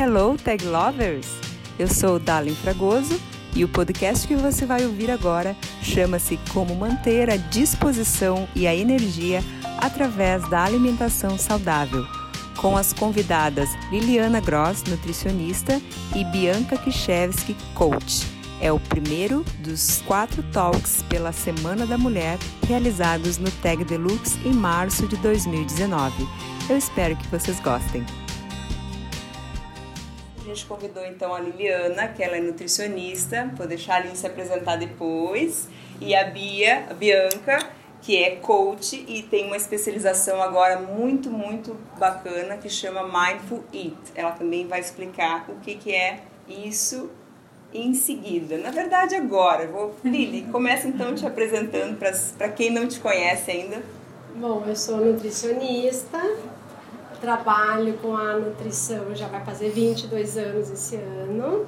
Hello, Tag Lovers! Eu sou Dalin Fragoso e o podcast que você vai ouvir agora chama-se Como Manter a Disposição e a Energia através da Alimentação Saudável, com as convidadas Liliana Gross, nutricionista, e Bianca Kiszewski, coach. É o primeiro dos quatro talks pela Semana da Mulher realizados no Tag Deluxe em março de 2019. Eu espero que vocês gostem gente convidou então a Liliana, que ela é nutricionista, vou deixar a Aline se apresentar depois, e a Bia, a Bianca, que é coach e tem uma especialização agora muito, muito bacana que chama Mindful Eat. Ela também vai explicar o que, que é isso em seguida. Na verdade, agora. Vou... Lili, começa então te apresentando para quem não te conhece ainda. Bom, eu sou nutricionista, trabalho com a nutrição já vai fazer 22 anos esse ano.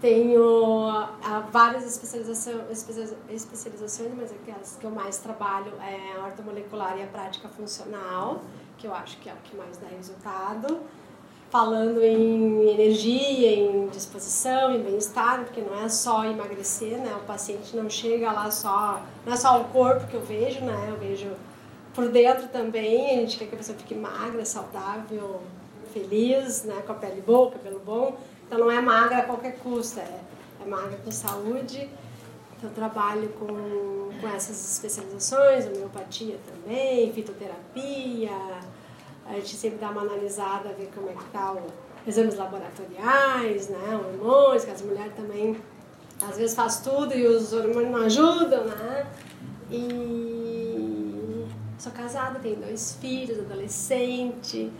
Tenho ah, várias especializações, mas aquelas que eu mais trabalho é a ortomolecular e a prática funcional, que eu acho que é o que mais dá resultado. Falando em energia, em disposição, em bem-estar, porque não é só emagrecer, né? O paciente não chega lá só, não é só o corpo que eu vejo, né? Eu vejo por dentro também, a gente quer que a pessoa fique magra, saudável, feliz, né, com a pele boa, cabelo bom. Então não é magra a qualquer custo, é, é magra com saúde. Então trabalho com, com essas especializações, homeopatia também, fitoterapia. A gente sempre dá uma analisada, ver como é que tá o exames laboratoriais, né, hormônios, que as mulheres também às vezes faz tudo e os hormônios não ajudam, né? E Sou casada, tenho dois filhos, adolescente,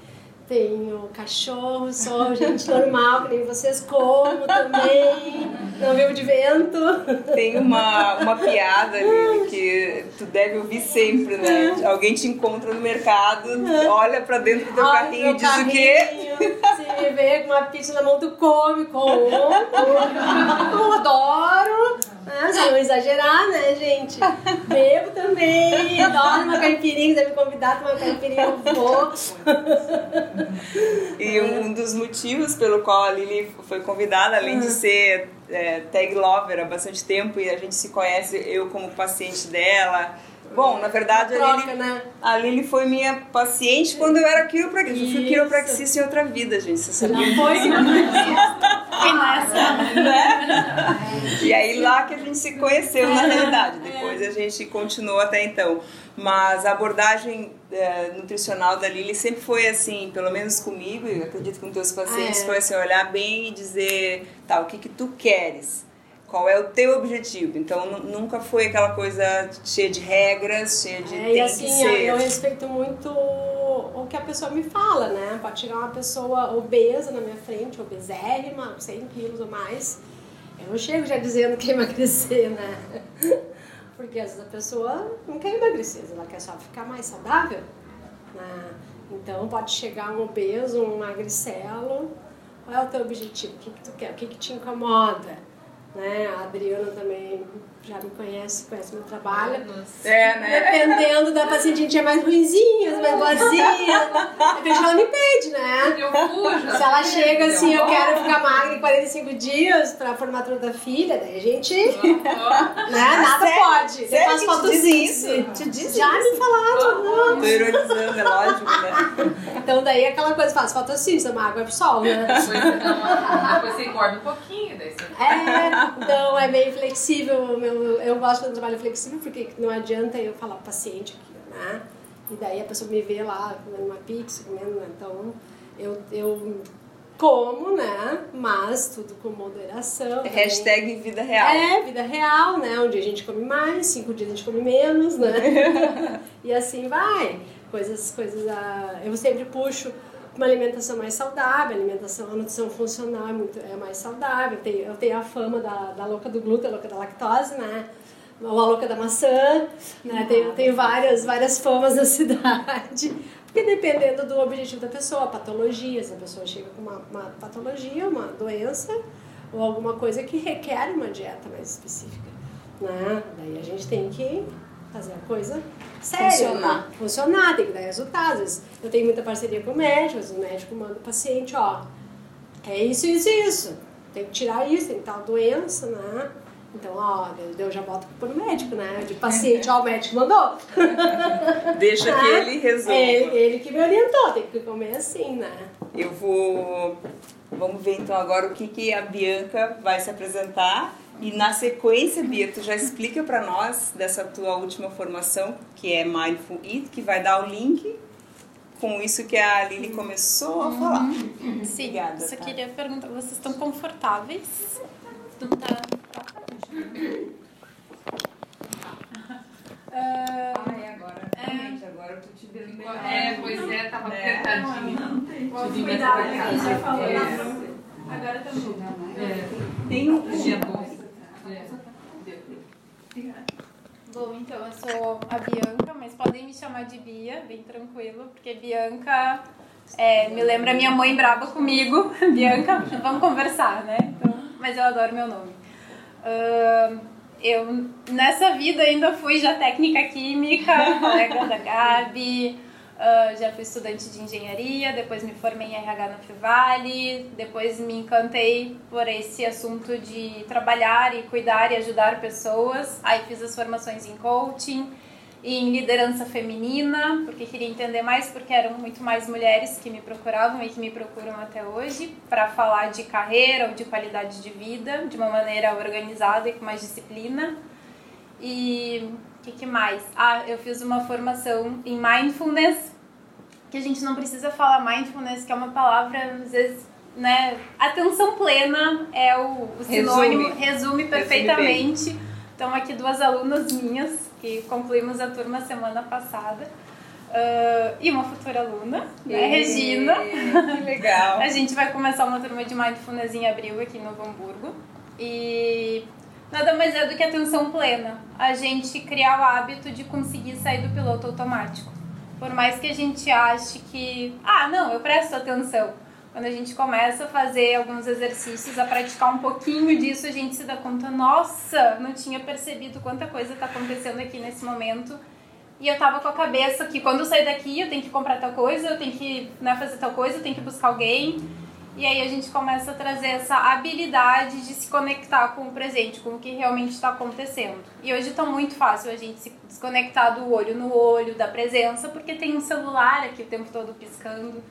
tenho cachorro, sou gente normal, que nem vocês, como também, não vivo de vento. Tem uma, uma piada ali que tu deve ouvir sempre, né? Alguém te encontra no mercado, olha pra dentro do teu olha carrinho e diz carrinho, o quê? Me vê com uma pizza na mão, come, como. Eu adoro. Ah, se não exagerar, né, gente? Bebo também, adoro uma caipirinha, deve me convidar para uma caipirinha, eu vou. E um dos motivos pelo qual a Lili foi convidada, além de ah. ser é, tag lover há bastante tempo e a gente se conhece, eu como paciente dela, Bom, na verdade, troca, a, Lili, né? a Lili foi minha paciente quando eu era quiropraxista. Eu fui quiropraxista em outra vida, gente. Você sabia? Não foi Quem nessa? Né? E aí lá que a gente se conheceu, na é. realidade. Depois a gente continuou até então. Mas a abordagem é, nutricional da Lili sempre foi assim, pelo menos comigo, e acredito que com teus pacientes, ah, é. foi assim, olhar bem e dizer, tá, o que que tu queres? Qual é o teu objetivo. Então nunca foi aquela coisa cheia de regras, cheia de é, tem e assim, que ser. Eu respeito muito o que a pessoa me fala, né? Pode chegar uma pessoa obesa na minha frente, obesérrima, 100 quilos ou mais. Eu não chego já dizendo que emagrecer, né? Porque às vezes a pessoa não quer emagrecer, ela quer só ficar mais saudável. Né? Então pode chegar um obeso, um magricelo. Qual é o teu objetivo? O que, que tu quer? O que, que te incomoda? Né? A Adriana também já me conhece, conhece meu trabalho. É, né? Dependendo da paciente, a gente é mais ruimzinha, mais boazinha. De repente ela me pede, né? Eu fujo. Se ela chega assim, eu quero ficar magra em 45 dias pra formatura da filha, daí a gente. Né? Nada sério? pode. Sério eu faço fotossíntese. Te diz Já isso? me falaram. Tô ironizando, é lógico, né? Então daí aquela coisa, faço fotossíntese, uma água pro sol, né? Depois você engorda um pouquinho, daí você... É, então é meio flexível meu eu, eu gosto do trabalho flexível porque não adianta eu falar pro paciente aqui, né? E daí a pessoa me vê lá comendo uma pizza, comendo, né? Então eu, eu como, né? Mas tudo com moderação. Também. Hashtag vida real. É, vida real, né? Um dia a gente come mais, cinco dias a gente come menos, né? e assim vai. Coisas, coisas. A... Eu sempre puxo uma alimentação mais saudável, alimentação, a nutrição funcional é, muito, é mais saudável. Eu tenho, eu tenho a fama da, da louca do glúten, a louca da lactose, né? A louca da maçã, né? Tenho, tenho várias, várias famas na cidade. Porque dependendo do objetivo da pessoa, patologia, se a pessoa chega com uma, uma patologia, uma doença, ou alguma coisa que requer uma dieta mais específica. Né? Daí a gente tem que fazer a coisa séria. Funcionar. Né? Funcionar, tem que dar resultados. Eu tenho muita parceria com o médico, o médico manda o paciente, ó, é isso, isso isso. Tem que tirar isso, tem tal doença, né? Então, ó, eu já boto pro médico, né? De paciente, ó, o médico mandou. Deixa que ele resolva. É, ele que me orientou, tem que comer assim, né? Eu vou. Vamos ver então agora o que, que a Bianca vai se apresentar. E na sequência, Bia, tu já explica para nós dessa tua última formação, que é Mindful Eat, que vai dar o link com isso que a Lili começou a falar. Uhum. Sim, Obrigada, só tá? queria perguntar, vocês estão confortáveis? Não tá... Ai, agora, é. realmente, agora eu tô te vendo melhor. É, pois é, tava é. apertadinho. Não, tem. Cuidado aqui, já falou. É. Agora tá bom. É. Tem um dia bom. Então eu sou a Bianca, mas podem me chamar de Bia, bem tranquilo, porque Bianca é, me lembra minha mãe brava comigo. Bianca, vamos conversar, né? Então, mas eu adoro meu nome. Uh, eu nessa vida ainda fui já técnica química, colega da Gabi, uh, já fui estudante de engenharia, depois me formei em RH na Fivale, depois me encantei por esse assunto de trabalhar e cuidar e ajudar pessoas. Aí fiz as formações em coaching em liderança feminina, porque queria entender mais, porque eram muito mais mulheres que me procuravam e que me procuram até hoje, para falar de carreira ou de qualidade de vida, de uma maneira organizada e com mais disciplina. E o que, que, mais? Ah, eu fiz uma formação em mindfulness, que a gente não precisa falar mindfulness, que é uma palavra, às vezes, né? Atenção plena é o, o sinônimo, resume, resume perfeitamente. Resume então, aqui duas alunas minhas que concluímos a turma semana passada. Uh, e uma futura aluna, né. Regina. Que legal. a gente vai começar uma turma de Mindfulness em abril aqui em Novo Hamburgo. E nada mais é do que atenção plena. A gente criar o hábito de conseguir sair do piloto automático. Por mais que a gente ache que, ah, não, eu presto atenção quando a gente começa a fazer alguns exercícios, a praticar um pouquinho disso, a gente se dá conta, nossa, não tinha percebido quanta coisa está acontecendo aqui nesse momento. E eu tava com a cabeça que quando eu sair daqui eu tenho que comprar tal coisa, eu tenho que né, fazer tal coisa, eu tenho que buscar alguém. E aí a gente começa a trazer essa habilidade de se conectar com o presente, com o que realmente está acontecendo. E hoje está muito fácil a gente se desconectar do olho no olho, da presença, porque tem um celular aqui o tempo todo piscando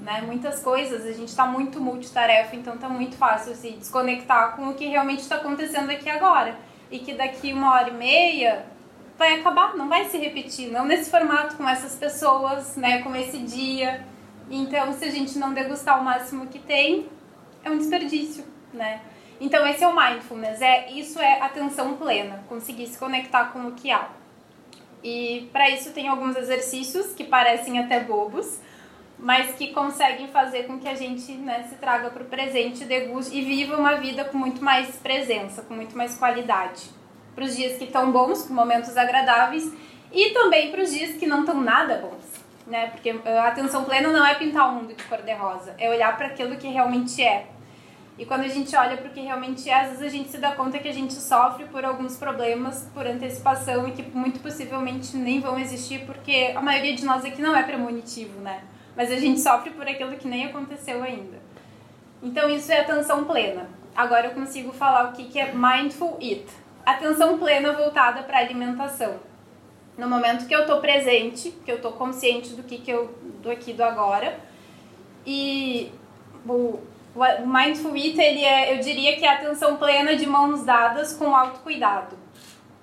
né? Muitas coisas, a gente está muito multitarefa, então está muito fácil se desconectar com o que realmente está acontecendo aqui agora. E que daqui uma hora e meia vai acabar, não vai se repetir, não nesse formato, com essas pessoas, né? Com esse dia. Então, se a gente não degustar o máximo que tem, é um desperdício, né? Então, esse é o mindfulness, é, isso é atenção plena, conseguir se conectar com o que há. E para isso tem alguns exercícios que parecem até bobos, mas que conseguem fazer com que a gente né, se traga para o presente, deguste e viva uma vida com muito mais presença, com muito mais qualidade. Para os dias que estão bons, com momentos agradáveis, e também para os dias que não estão nada bons. Né? Porque a atenção plena não é pintar o mundo de cor-de-rosa, é olhar para aquilo que realmente é. E quando a gente olha para o que realmente é, às vezes a gente se dá conta que a gente sofre por alguns problemas por antecipação e que muito possivelmente nem vão existir, porque a maioria de nós aqui não é premonitivo, né? mas a gente sofre por aquilo que nem aconteceu ainda. Então isso é atenção plena. Agora eu consigo falar o que, que é mindful eat. Atenção plena voltada para a alimentação. No momento que eu estou presente, que eu estou consciente do que, que eu do aqui do agora. E o, o mindful eat, ele é, eu diria que é atenção plena de mãos dadas com autocuidado.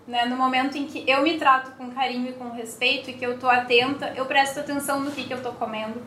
Né? No momento em que eu me trato com carinho e com respeito e que eu estou atenta, eu presto atenção no que, que eu estou comendo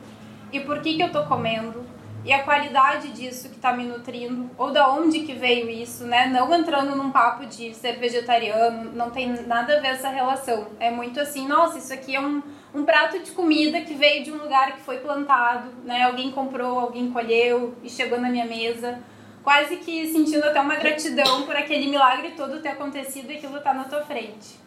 e por que, que eu estou comendo e a qualidade disso que está me nutrindo ou da onde que veio isso, né? Não entrando num papo de ser vegetariano, não tem nada a ver essa relação. É muito assim, nossa, isso aqui é um, um prato de comida que veio de um lugar que foi plantado, né? Alguém comprou, alguém colheu e chegou na minha mesa quase que sentindo até uma gratidão por aquele milagre todo ter acontecido e aquilo estar tá na tua frente.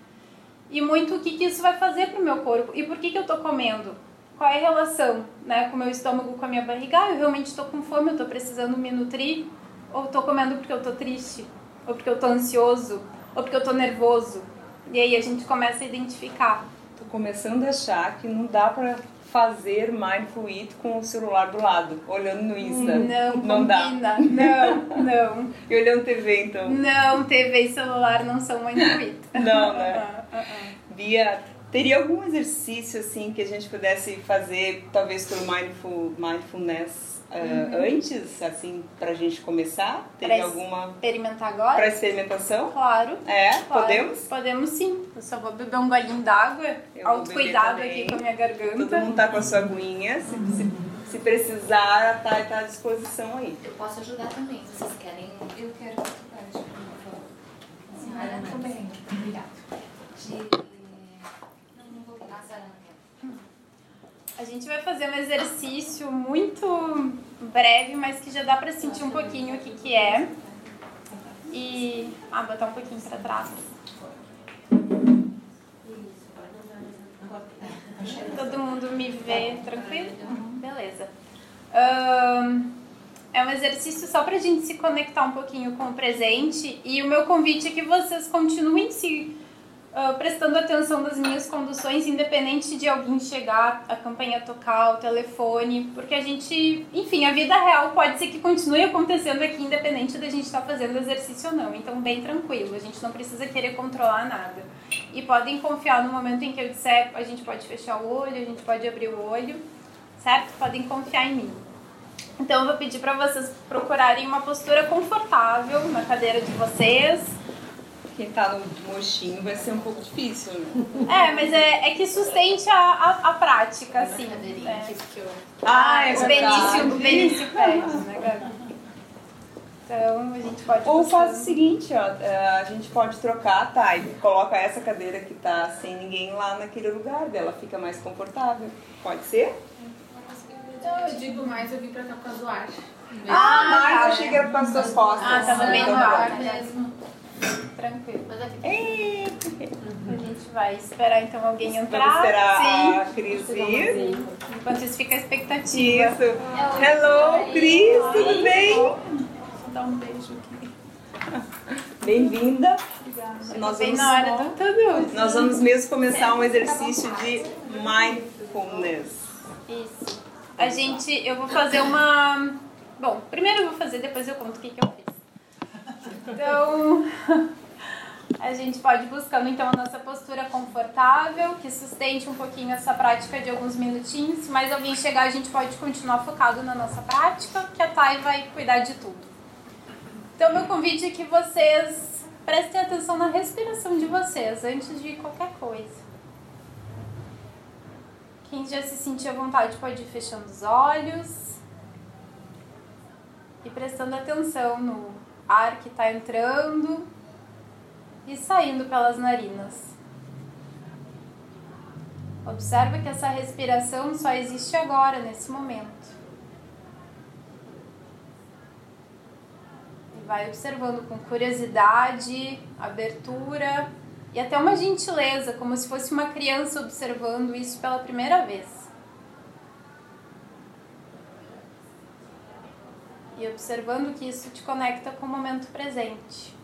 E muito o que, que isso vai fazer pro meu corpo e por que, que eu tô comendo. Qual é a relação né, com o meu estômago, com a minha barriga? Ah, eu realmente estou com fome, eu estou precisando me nutrir? Ou estou comendo porque eu estou triste? Ou porque eu estou ansioso? Ou porque eu estou nervoso? E aí a gente começa a identificar. tô começando a achar que não dá para fazer mindful eat com o celular do lado, olhando no Insta. Não, não combina. dá. Não, não. e olhando TV, então? Não, TV e celular não são mindful eat. Não, né? Uh, uh, uh. Bia, teria algum exercício assim que a gente pudesse fazer, talvez pelo mindful, mindfulness Uh, antes, assim, pra gente começar? Teria pra alguma. Experimentar agora? Pra experimentação? Claro. É? Claro. Podemos? Podemos sim. Eu só vou beber um golinho d'água. Autocuidado aqui com a minha garganta. Todo mundo tá com a sua aguinha. Se, se, se precisar, tá, tá à disposição aí. Eu posso ajudar também, se vocês querem. Eu quero por favor. Senhora, também. Obrigada. De... Não, não vou. Ah, senhora não a gente vai fazer um exercício muito breve, mas que já dá para sentir um pouquinho o que, que é. E. Ah, botar um pouquinho para trás. Todo mundo me vê tranquilo? Beleza. Um, é um exercício só para a gente se conectar um pouquinho com o presente. E o meu convite é que vocês continuem se uh, prestando atenção das minhas conduções, independente de alguém chegar, a campanha tocar, o telefone, porque a gente, enfim, a vida real pode ser que continue acontecendo aqui, independente da gente estar tá fazendo exercício ou não. Então, bem tranquilo, a gente não precisa querer controlar nada. E podem confiar no momento em que eu disser, a gente pode fechar o olho, a gente pode abrir o olho, certo? Podem confiar em mim. Então, eu vou pedir para vocês procurarem uma postura confortável na cadeira de vocês quem tá no mochinho vai ser um pouco difícil, né? É, mas é, é que sustente a, a, a prática, assim. É. Ah, é o Benício, o Benício pede, né, Gabi? Então a gente pode. Ou faz o seguinte, ó, é, a gente pode trocar, tá? E coloca essa cadeira que tá sem ninguém lá naquele lugar dela, fica mais confortável. Pode ser? Então, eu digo mais, eu vim pra cá por causa do ar. Ah, mas eu achei que era por causa das costas. Ah, tava bem então no tá ar mesmo. Tranquilo. Mas aqui. A gente vai esperar então alguém entrar. Vamos esperar Sim. a Cris vir. Enquanto isso fica a expectativa. Isso. Hello, Cris, tudo bem? Vou dar um beijo aqui. Bem-vinda. Nós bem na hora do tudo. Nós vamos mesmo começar um exercício de mindfulness. Isso. A gente, eu vou fazer uma. Bom, primeiro eu vou fazer, depois eu conto o que, que eu fiz. Então, a gente pode ir buscando então a nossa postura confortável, que sustente um pouquinho essa prática de alguns minutinhos. Se mais alguém chegar, a gente pode continuar focado na nossa prática, que a Thay vai cuidar de tudo. Então, meu convite é que vocês prestem atenção na respiração de vocês antes de qualquer coisa. Quem já se sentir à vontade pode ir fechando os olhos e prestando atenção no ar que está entrando e saindo pelas narinas. Observa que essa respiração só existe agora, nesse momento. E vai observando com curiosidade, abertura e até uma gentileza, como se fosse uma criança observando isso pela primeira vez. E observando que isso te conecta com o momento presente.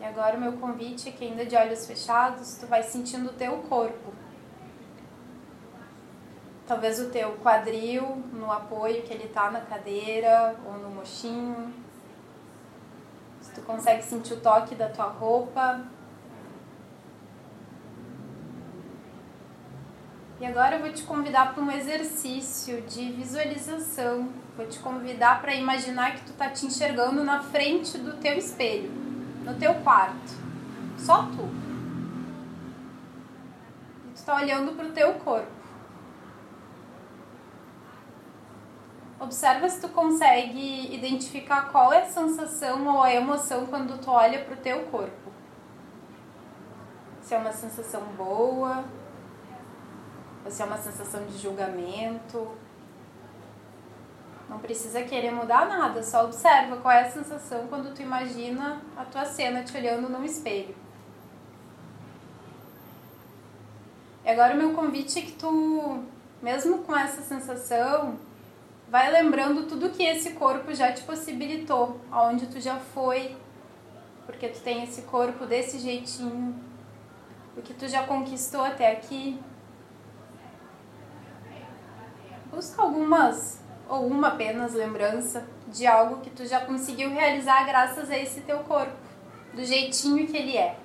E agora o meu convite é que ainda de olhos fechados, tu vai sentindo o teu corpo. Talvez o teu quadril no apoio que ele tá na cadeira ou no mochinho. Se tu consegue sentir o toque da tua roupa, E agora eu vou te convidar para um exercício de visualização. Vou te convidar para imaginar que tu tá te enxergando na frente do teu espelho, no teu quarto. Só tu. E tu tá olhando para o teu corpo. Observa se tu consegue identificar qual é a sensação ou a emoção quando tu olha para o teu corpo. Se é uma sensação boa, ou se é uma sensação de julgamento. Não precisa querer mudar nada, só observa qual é a sensação quando tu imagina a tua cena te olhando num espelho. E agora o meu convite é que tu, mesmo com essa sensação, vai lembrando tudo que esse corpo já te possibilitou, aonde tu já foi, porque tu tem esse corpo desse jeitinho, o que tu já conquistou até aqui. Busca algumas ou uma apenas lembrança de algo que tu já conseguiu realizar graças a esse teu corpo, do jeitinho que ele é.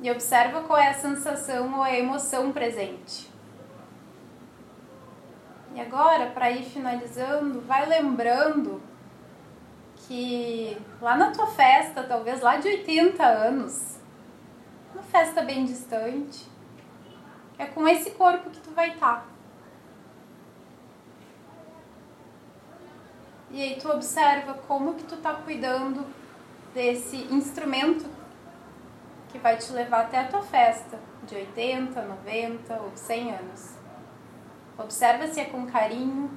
E observa qual é a sensação ou a emoção presente. E agora, para ir finalizando, vai lembrando que lá na tua festa, talvez lá de 80 anos, uma festa bem distante, é com esse corpo que tu vai estar. Tá. E aí tu observa como que tu tá cuidando desse instrumento que vai te levar até a tua festa de 80, 90 ou 100 anos. Observa se é com carinho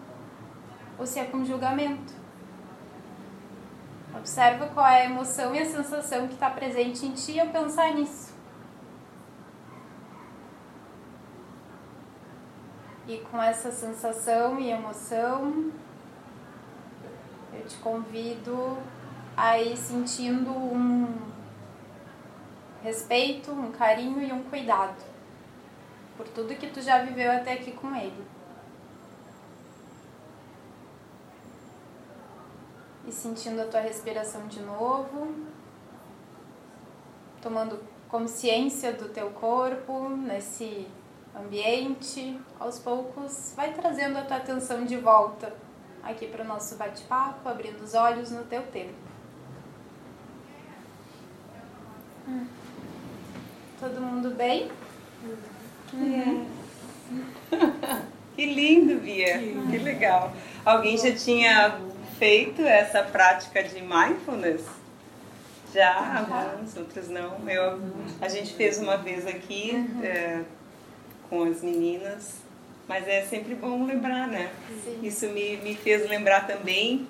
ou se é com julgamento. Observa qual é a emoção e a sensação que está presente em ti ao pensar nisso. E com essa sensação e emoção, eu te convido a ir sentindo um respeito, um carinho e um cuidado por tudo que tu já viveu até aqui com ele. E sentindo a tua respiração de novo, tomando consciência do teu corpo nesse ambiente, aos poucos vai trazendo a tua atenção de volta aqui para o nosso bate-papo, abrindo os olhos no teu tempo. Hum. Todo mundo bem? Uhum. que lindo, Bia. Que legal. Alguém já tinha feito essa prática de mindfulness? Já, alguns, outros não. Eu, a gente fez uma vez aqui uhum. é, com as meninas mas é sempre bom lembrar, né? Sim. Isso me, me fez lembrar também,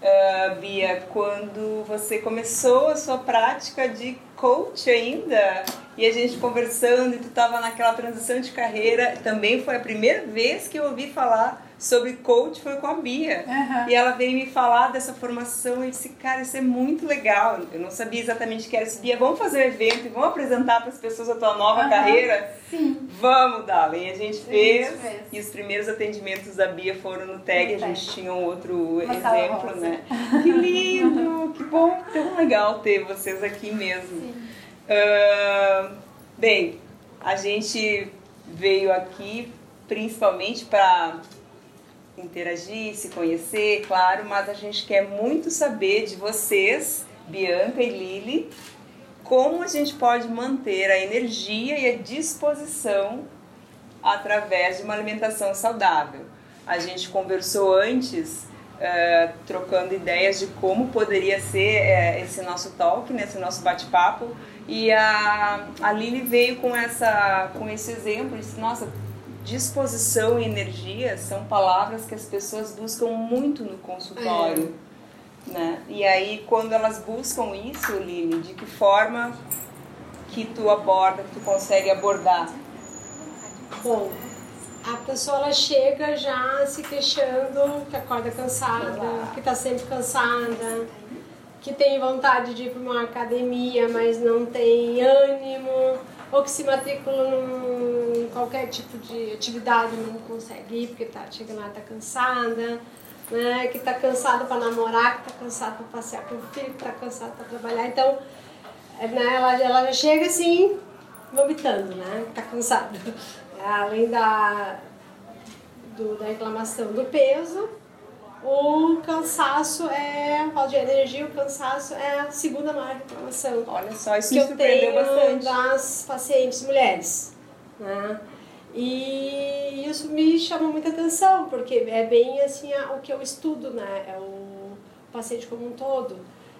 uh, Bia, quando você começou a sua prática de coach ainda, e a gente conversando, e tu estava naquela transição de carreira, também foi a primeira vez que eu ouvi falar sobre coach foi com a Bia. Uhum. E ela veio me falar dessa formação e disse, cara, isso é muito legal. Eu não sabia exatamente o que era isso. Bia, vamos fazer um evento e vamos apresentar para as pessoas a tua nova uhum. carreira? Sim. Vamos, Dali. E a gente fez. fez. E os primeiros atendimentos da Bia foram no TAG. A gente tinha um outro Uma exemplo, né? Que lindo! que bom! Tão legal ter vocês aqui mesmo. Uh, bem, a gente veio aqui principalmente para interagir, se conhecer, claro, mas a gente quer muito saber de vocês, Bianca e Lili, como a gente pode manter a energia e a disposição através de uma alimentação saudável. A gente conversou antes, uh, trocando ideias de como poderia ser uh, esse nosso talk, né, esse nosso bate-papo, e a, a Lili veio com, essa, com esse exemplo, disse, nossa, disposição e energia são palavras que as pessoas buscam muito no consultório. É. Né? E aí, quando elas buscam isso, Lili, de que forma que tu aborda, que tu consegue abordar? Bom, a pessoa ela chega já se queixando que acorda cansada, que está sempre cansada, que tem vontade de ir para uma academia, mas não tem ânimo ou que se matricula em qualquer tipo de atividade não consegue ir porque tá, chega lá tá cansada, né? que está cansada para namorar, que está cansada para passear com o filho, que está cansada para trabalhar. Então, é, né, ela, ela já chega assim, vomitando, né? Está cansada. Além da, do, da reclamação do peso, o cansaço é, falta de energia, o cansaço é a segunda maior reclamação. Olha só, isso que me surpreendeu bastante. das pacientes mulheres. Né? E isso me chama muita atenção, porque é bem assim o que eu estudo, né? É o paciente como um todo.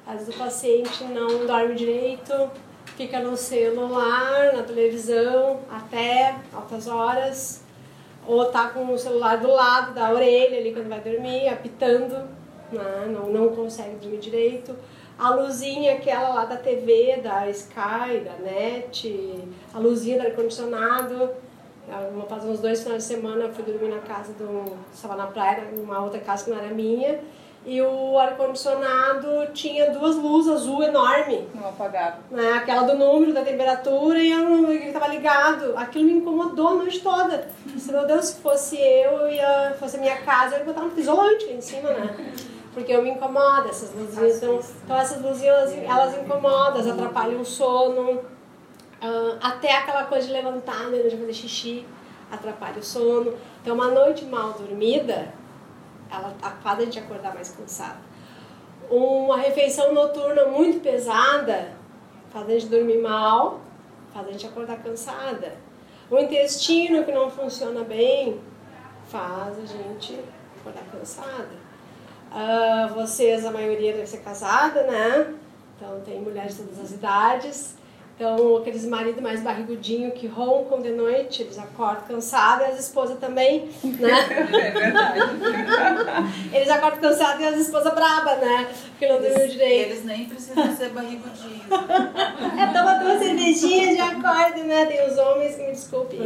Às vezes o paciente não dorme direito, fica no celular, na televisão, até altas horas, ou tá com o celular do lado da orelha ali quando vai dormir, apitando, né? não, não consegue dormir direito. A luzinha aquela lá da TV, da Sky, da NET, a luzinha do ar-condicionado, Faz uns dois finais de semana eu fui dormir na casa do. Estava na praia, numa outra casa que não era minha. E o ar-condicionado tinha duas luzes azul enorme. Não apagava. Né? Aquela do número, da temperatura, e ele estava ligado. Aquilo me incomodou a noite toda. Se, meu Deus, se fosse eu, ia, fosse a minha casa, eu ia botar um isolante em cima, né? Porque eu me incomodo, essas luzinhas. Então, então essas luzinhas, elas, elas incomodam, elas atrapalham o sono. Uh, até aquela coisa de levantar, né, de fazer xixi, atrapalha o sono. Então, uma noite mal dormida ela faz a gente acordar mais cansada. Uma refeição noturna muito pesada faz a gente dormir mal, faz a gente acordar cansada. O intestino que não funciona bem faz a gente acordar cansada. Uh, vocês, a maioria deve ser casada, né? Então tem mulheres de todas as idades. Então, aqueles maridos mais barrigudinhos que roncam de noite, eles acordam cansados e as esposas também, né? É verdade. eles acordam cansados e as esposas brabas, né? Porque não dormiu direito. Eles nem precisam ser barrigudinhos. é, toma duas cervejinhas e acorda, né? Tem os homens que me desculpem.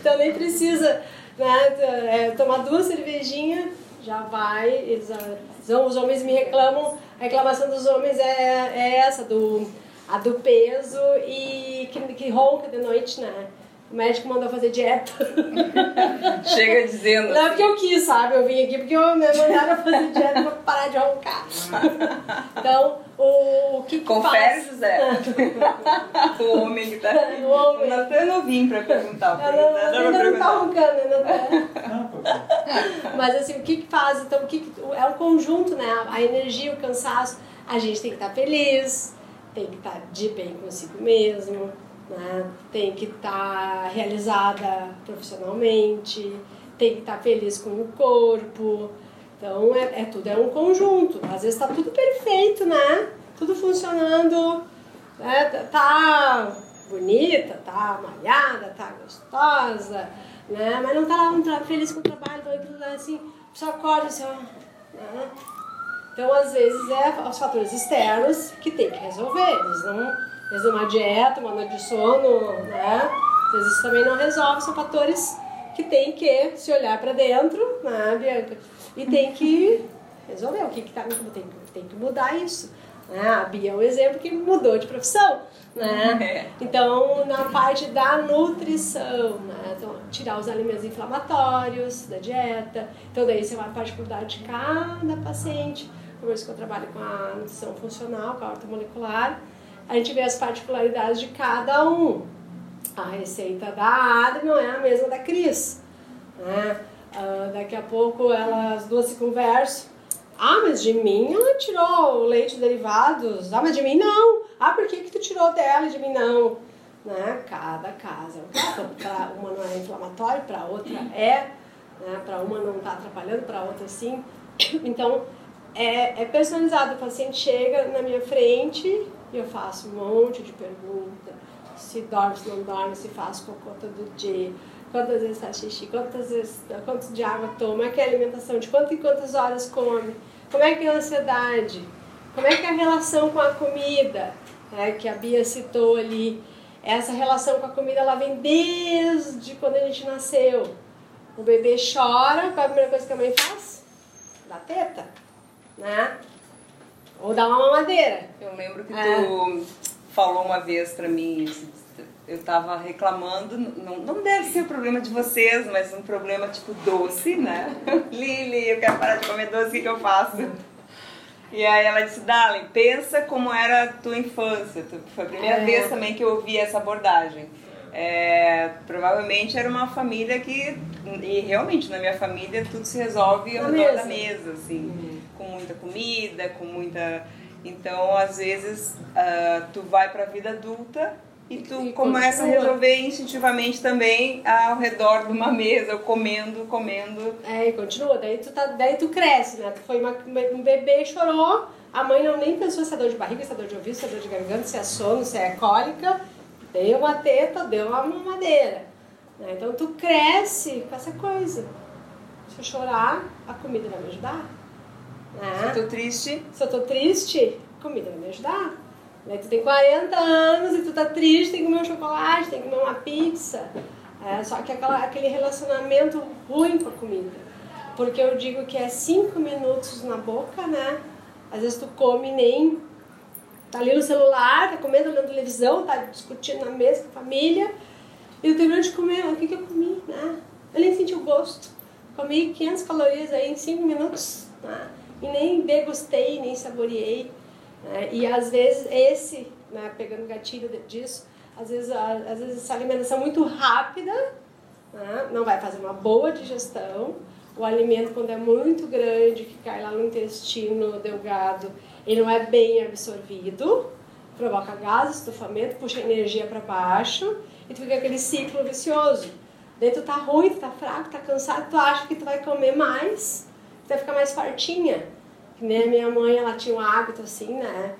então, nem precisa né, é, tomar duas cervejinhas, já vai. Eles, os homens me reclamam, a reclamação dos homens é, é essa, do a do peso e que, que ronca de noite, né? O médico mandou fazer dieta. Chega dizendo. Não é porque eu quis, sabe? Eu vim aqui porque eu, me mandaram fazer dieta pra parar de roncar. Então, o, o que, que Confere, faz? José. o homem que tá aqui. O homem. Natan não vim pra perguntar. Não, não, ainda não tá roncando, ainda tá. Mas assim, o que, que faz? Então, o que, é um conjunto, né? A energia, o cansaço. A gente tem que estar feliz tem que estar de bem consigo mesmo, né? tem que estar realizada profissionalmente, tem que estar feliz com o corpo. Então é, é tudo, é um conjunto. Às vezes está tudo perfeito, né? Tudo funcionando, né? tá bonita, tá malhada, tá gostosa, né? Mas não tá lá tá feliz com o trabalho, então assim, só acorda assim, ó, né? Então, às vezes, é os fatores externos que tem que resolver. Eles não, uma dieta, uma noite de sono, né? Às vezes, isso também não resolve. São fatores que tem que se olhar para dentro, né, Bianca? E tem que resolver. O que, que tá, tem, tem que mudar isso. Né? A Bia é um exemplo que mudou de profissão. Né? É. Então, na parte da nutrição, né? então, tirar os alimentos inflamatórios da dieta. Então, daí você vai para a particularidade de cada paciente por isso que eu trabalho com a nutrição funcional, com a ortomolecular, a gente vê as particularidades de cada um. A receita da Adri não é a mesma da Cris. Né? Uh, daqui a pouco elas duas se conversam. Ah, mas de mim ela tirou o leite derivados. Ah, mas de mim não. Ah, por que, que tu tirou dela e de mim não? Né? Cada caso é. Para uma não é inflamatório, para outra é. Né? Para uma não está atrapalhando, para outra sim. Então, é, é personalizado. O paciente chega na minha frente e eu faço um monte de perguntas. Se dorme, se não dorme, se faz cocô todo dia, quantas vezes faz xixi, quantas vezes, quanto de água toma, que é a alimentação, de quantas e quantas horas come, como é que é a ansiedade, como é que é a relação com a comida, né, que a Bia citou ali. Essa relação com a comida ela vem desde quando a gente nasceu. O bebê chora, qual é a primeira coisa que a mãe faz? Dá teta né? Ou dar uma mamadeira. Eu lembro que é. tu falou uma vez pra mim, eu tava reclamando, não, não deve ser um problema de vocês, mas um problema tipo doce, né? Lili, eu quero parar de comer doce, o que, que eu faço? E aí ela disse, Darling, pensa como era a tua infância. Foi a primeira é. vez também que eu ouvi essa abordagem. É, provavelmente era uma família que, e realmente na minha família tudo se resolve ao redor da mesa, assim. Uhum com muita comida, com muita. Então, às vezes, uh, tu vai para a vida adulta e tu e começa continua. a resolver instintivamente também ao redor de uma mesa, comendo, comendo. É, e continua. Daí tu, tá, daí tu cresce, né? Tu foi uma, um bebê, chorou, a mãe não nem pensou se é dor de barriga, se é dor de ouvido, se é dor de garganta, se é sono, se é cólica. Deu uma teta, deu uma mamadeira. Né? Então tu cresce com essa coisa. Se eu chorar, a comida vai me ajudar. Né? Se eu tô triste. Se eu tô triste, comida vai me ajudar. Né? Tu tem 40 anos e tu tá triste, tem que comer um chocolate, tem que comer uma pizza. É, só que aquela, aquele relacionamento ruim com a comida. Porque eu digo que é cinco minutos na boca, né? Às vezes tu come nem. Tá ali no celular, tá comendo, olhando televisão, tá discutindo na mesa com a família. E eu termino de comer, o que, que eu comi, né? Eu nem senti o gosto. Comi 500 calorias aí em 5 minutos, né? E nem degustei, nem saboreei. Né? E às vezes esse, né, pegando gatilho disso, às vezes, às vezes essa alimentação muito rápida né, não vai fazer uma boa digestão. O alimento, quando é muito grande, que cai lá no intestino delgado, ele não é bem absorvido, provoca gás, estufamento, puxa energia para baixo e tu fica aquele ciclo vicioso. Daí tu tá ruim, tu tá fraco, tá cansado, tu acha que tu vai comer mais, tu vai ficar mais fartinha. Que nem a minha mãe, ela tinha um hábito assim, né?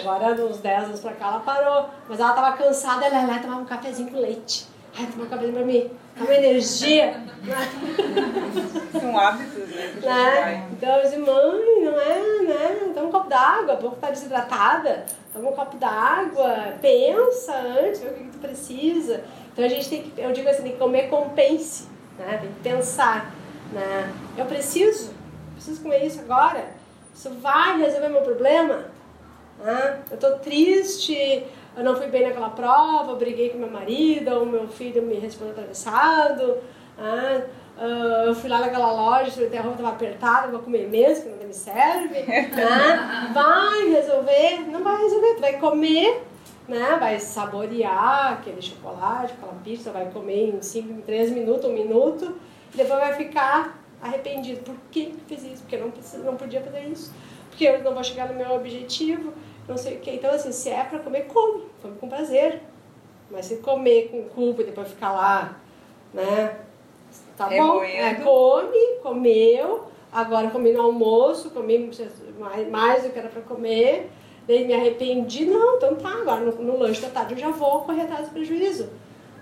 Agora, uns 10 anos pra cá, ela parou. Mas ela tava cansada, ela ia lá e tomava um cafezinho com leite. Ai, tomar um cafezinho pra mim. Dá uma energia. São hábitos, né? né? Então eu disse, mãe, não é, né? Toma um copo d'água, a boca tá desidratada. Toma um copo d'água, pensa antes, vê o que, que tu precisa. Então a gente tem que, eu digo assim, tem que comer compense, né? Tem que pensar, né? Eu preciso, preciso comer isso agora? Isso vai resolver meu problema? Né? Eu tô triste, eu não fui bem naquela prova, briguei com meu marido, o meu filho me respondeu atravessado, né? Uh, eu fui lá naquela loja, a roupa estava apertada, vou comer mesmo, que não me serve. Né? Vai resolver? Não vai resolver, tu vai comer, né? vai saborear aquele chocolate, aquela pizza, vai comer em 5, 3 minutos, um minuto, e depois vai ficar arrependido. Por que fiz isso? Porque eu não, não podia fazer isso. Porque eu não vou chegar no meu objetivo, não sei o que. Então, assim, se é para comer, come. Come com prazer. Mas se comer com culpa e depois ficar lá, né? Tá bom, é, come, comeu, agora comi no almoço, comi mais, mais do que era para comer, daí me arrependi, não, então tá, agora no, no lanche da tarde eu já vou correr atrás do prejuízo.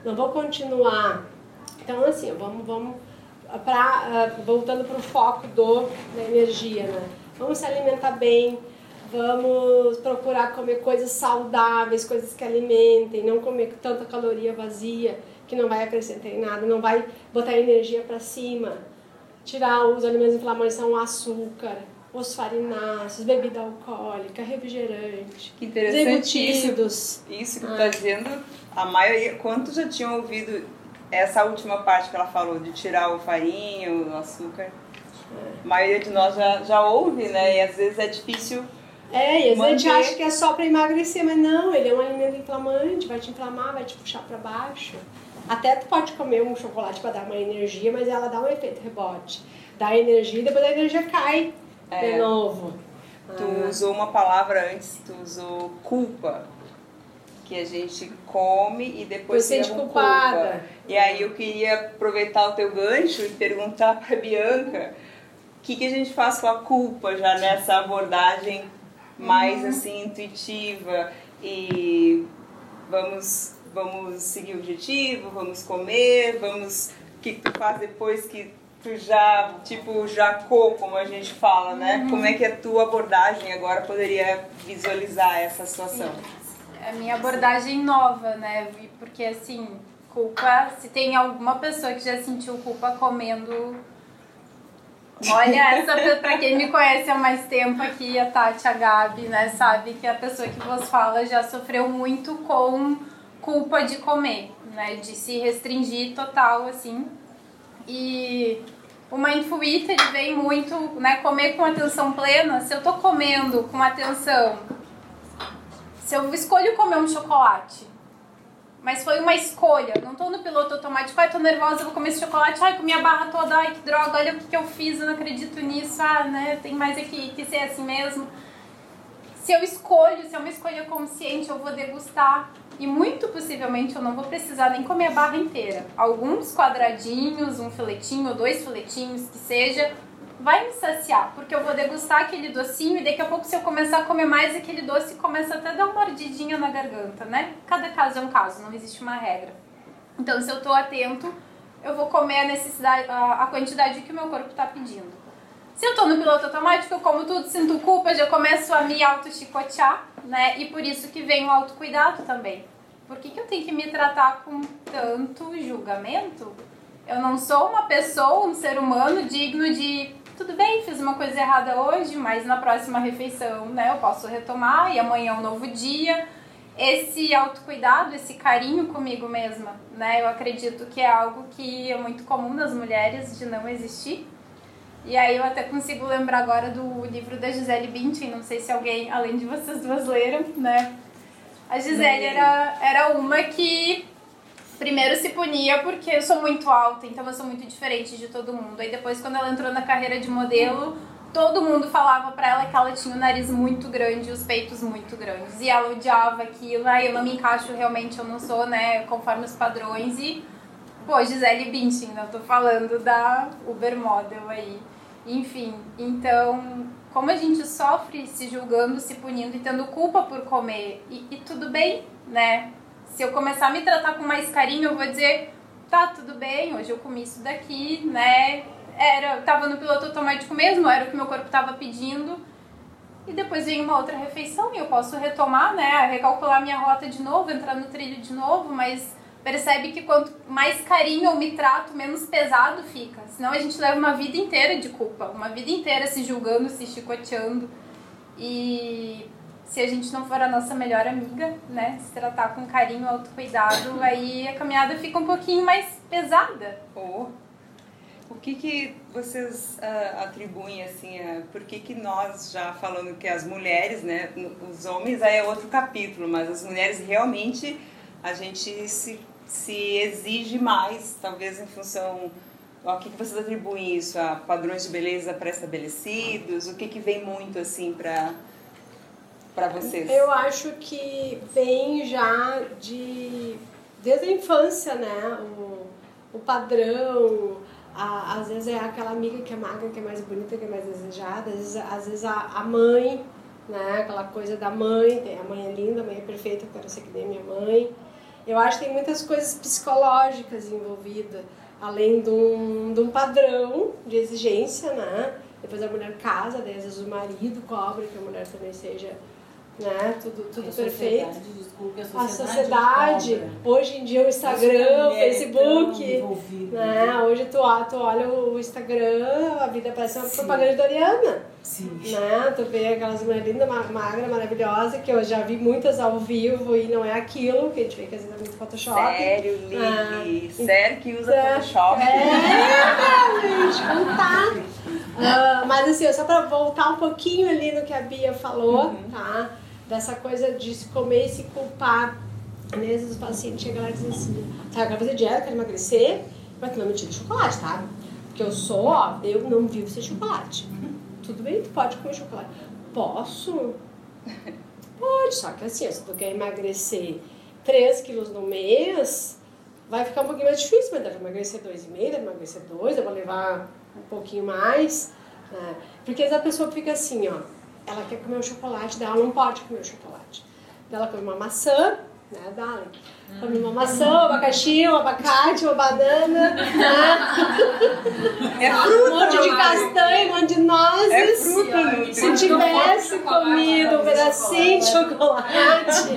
Não vou continuar. Então, assim, vamos, vamos pra, uh, voltando para o foco do, da energia, né? Vamos se alimentar bem, vamos procurar comer coisas saudáveis, coisas que alimentem, não comer tanta caloria vazia que não vai acrescentar em nada, não vai botar energia para cima. Tirar os alimentos inflamatórios são açúcar, os farináceos, bebida alcoólica, refrigerante. Que interessante isso. Isso que ah. tu tá dizendo, a maioria, quantos já tinham ouvido essa última parte que ela falou, de tirar o farinho, o açúcar? A maioria de nós já, já ouve, né? E às vezes é difícil é, e às vezes a gente acha que é só para emagrecer, mas não, ele é um alimento inflamante, vai te inflamar, vai te puxar para baixo. Até tu pode comer um chocolate para dar uma energia, mas ela dá um efeito rebote. Dá energia e depois a energia cai é. de novo. Tu ah. usou uma palavra antes, tu usou culpa. Que a gente come e depois se sente culpada. Culpa. E aí eu queria aproveitar o teu gancho e perguntar para Bianca o que, que a gente faz com a culpa já nessa abordagem mais uhum. assim intuitiva e vamos vamos seguir o objetivo, vamos comer, vamos o que tu faz depois que tu já tipo jacou, como a gente fala, né? Uhum. Como é que a tua abordagem agora poderia visualizar essa situação? A minha abordagem nova, né? Porque assim, culpa, se tem alguma pessoa que já sentiu culpa comendo Olha, essa pra quem me conhece há mais tempo aqui, a Tati, a Gabi, né, sabe que a pessoa que vos fala já sofreu muito com culpa de comer, né, de se restringir total, assim. E o Mindful Eater vem muito, né, comer com atenção plena. Se eu tô comendo com atenção, se eu escolho comer um chocolate, mas foi uma escolha. Não tô no piloto automático. Ai, tô nervosa, vou comer esse chocolate. Ai, comi a barra toda. Ai, que droga. Olha o que, que eu fiz. Eu não acredito nisso. Ah, né? Tem mais aqui que ser assim mesmo. Se eu escolho, se é uma escolha consciente, eu vou degustar. E muito possivelmente eu não vou precisar nem comer a barra inteira. Alguns quadradinhos, um filetinho, dois filetinhos, que seja vai me saciar, porque eu vou degustar aquele docinho e daqui a pouco se eu começar a comer mais aquele doce começa até a dar uma mordidinha na garganta, né? Cada caso é um caso, não existe uma regra. Então se eu tô atento, eu vou comer a necessidade, a, a quantidade que o meu corpo está pedindo. Se eu tô no piloto automático, eu como tudo, sinto culpa, já começo a me auto-chicotear, né? E por isso que vem o autocuidado também. por que, que eu tenho que me tratar com tanto julgamento? Eu não sou uma pessoa, um ser humano digno de tudo bem, fiz uma coisa errada hoje, mas na próxima refeição, né, eu posso retomar e amanhã é um novo dia. Esse autocuidado, esse carinho comigo mesma, né, eu acredito que é algo que é muito comum nas mulheres de não existir. E aí eu até consigo lembrar agora do livro da Gisele Bündchen, não sei se alguém, além de vocês duas, leram, né? A Gisele era, era uma que primeiro se punia porque eu sou muito alta, então eu sou muito diferente de todo mundo. Aí depois, quando ela entrou na carreira de modelo, todo mundo falava pra ela que ela tinha o nariz muito grande e os peitos muito grandes. E ela odiava aquilo, aí eu não me encaixo realmente, eu não sou, né, conforme os padrões. E, pô, Gisele Bündchen, eu tô falando da Uber Model aí. Enfim, então, como a gente sofre se julgando, se punindo e tendo culpa por comer, e, e tudo bem, né? Se eu começar a me tratar com mais carinho, eu vou dizer, tá, tudo bem, hoje eu comi isso daqui, né? Era, tava no piloto automático mesmo, era o que meu corpo tava pedindo. E depois vem uma outra refeição e eu posso retomar, né? Recalcular minha rota de novo, entrar no trilho de novo, mas percebe que quanto mais carinho eu me trato, menos pesado fica. Senão a gente leva uma vida inteira de culpa, uma vida inteira se julgando, se chicoteando. E se a gente não for a nossa melhor amiga, né, se tratar com carinho, autocuidado, aí a caminhada fica um pouquinho mais pesada. Oh. O que que vocês uh, atribuem assim, uh, por que que nós já falando que as mulheres, né, os homens aí é outro capítulo, mas as mulheres realmente a gente se, se exige mais, talvez em função o que, que vocês atribuem isso a padrões de beleza pré-estabelecidos? O que que vem muito assim para para vocês? Eu acho que vem já de desde a infância, né? O, o padrão, a, às vezes é aquela amiga que é magra, que é mais bonita, que é mais desejada, às vezes, às vezes a, a mãe, né? Aquela coisa da mãe, a mãe é linda, a mãe é perfeita, eu quero ser que nem minha mãe. Eu acho que tem muitas coisas psicológicas envolvidas, além de um, de um padrão de exigência, né? Depois a mulher casa, daí às vezes o marido cobra que a mulher também seja né? Tudo, tudo a perfeito. Desculpe, a sociedade, a sociedade hoje em dia o Instagram, o Facebook, né? Hoje tu, tu olha o Instagram, a vida parece uma Sim. propaganda de Doriana. Sim. Né? Tu vê aquelas mulheres lindas, magra, maravilhosa, que eu já vi muitas ao vivo e não é aquilo, que a gente vê que às vezes é muito Photoshop. Sério, Lili? Ah, Sério que usa é, Photoshop? É, gente, contar. Uh, mas assim, só pra voltar um pouquinho ali no que a Bia falou, uhum. tá? Dessa coisa de se comer e se culpar. Às vezes o paciente chega lá e diz assim, tá, eu quero fazer dieta, quero emagrecer, mas tu não me tira chocolate, tá? Porque eu sou, ó, eu não vivo sem chocolate. Tudo bem, tu pode comer chocolate. Posso? Pode, só que assim, se tu quer emagrecer 3 quilos no mês, vai ficar um pouquinho mais difícil, mas deve emagrecer 2,5, deve emagrecer 2, eu vou levar um pouquinho mais. Né? Porque a pessoa fica assim, ó, ela quer comer o chocolate dela, não pode comer o chocolate. Ela come uma maçã, né, Dali? Come uma maçã, um abacaxi, um abacate, uma banana, né? É fruta, um monte de castanha, um monte de nozes. É fruta, Se tivesse comido um pedacinho de chocolate,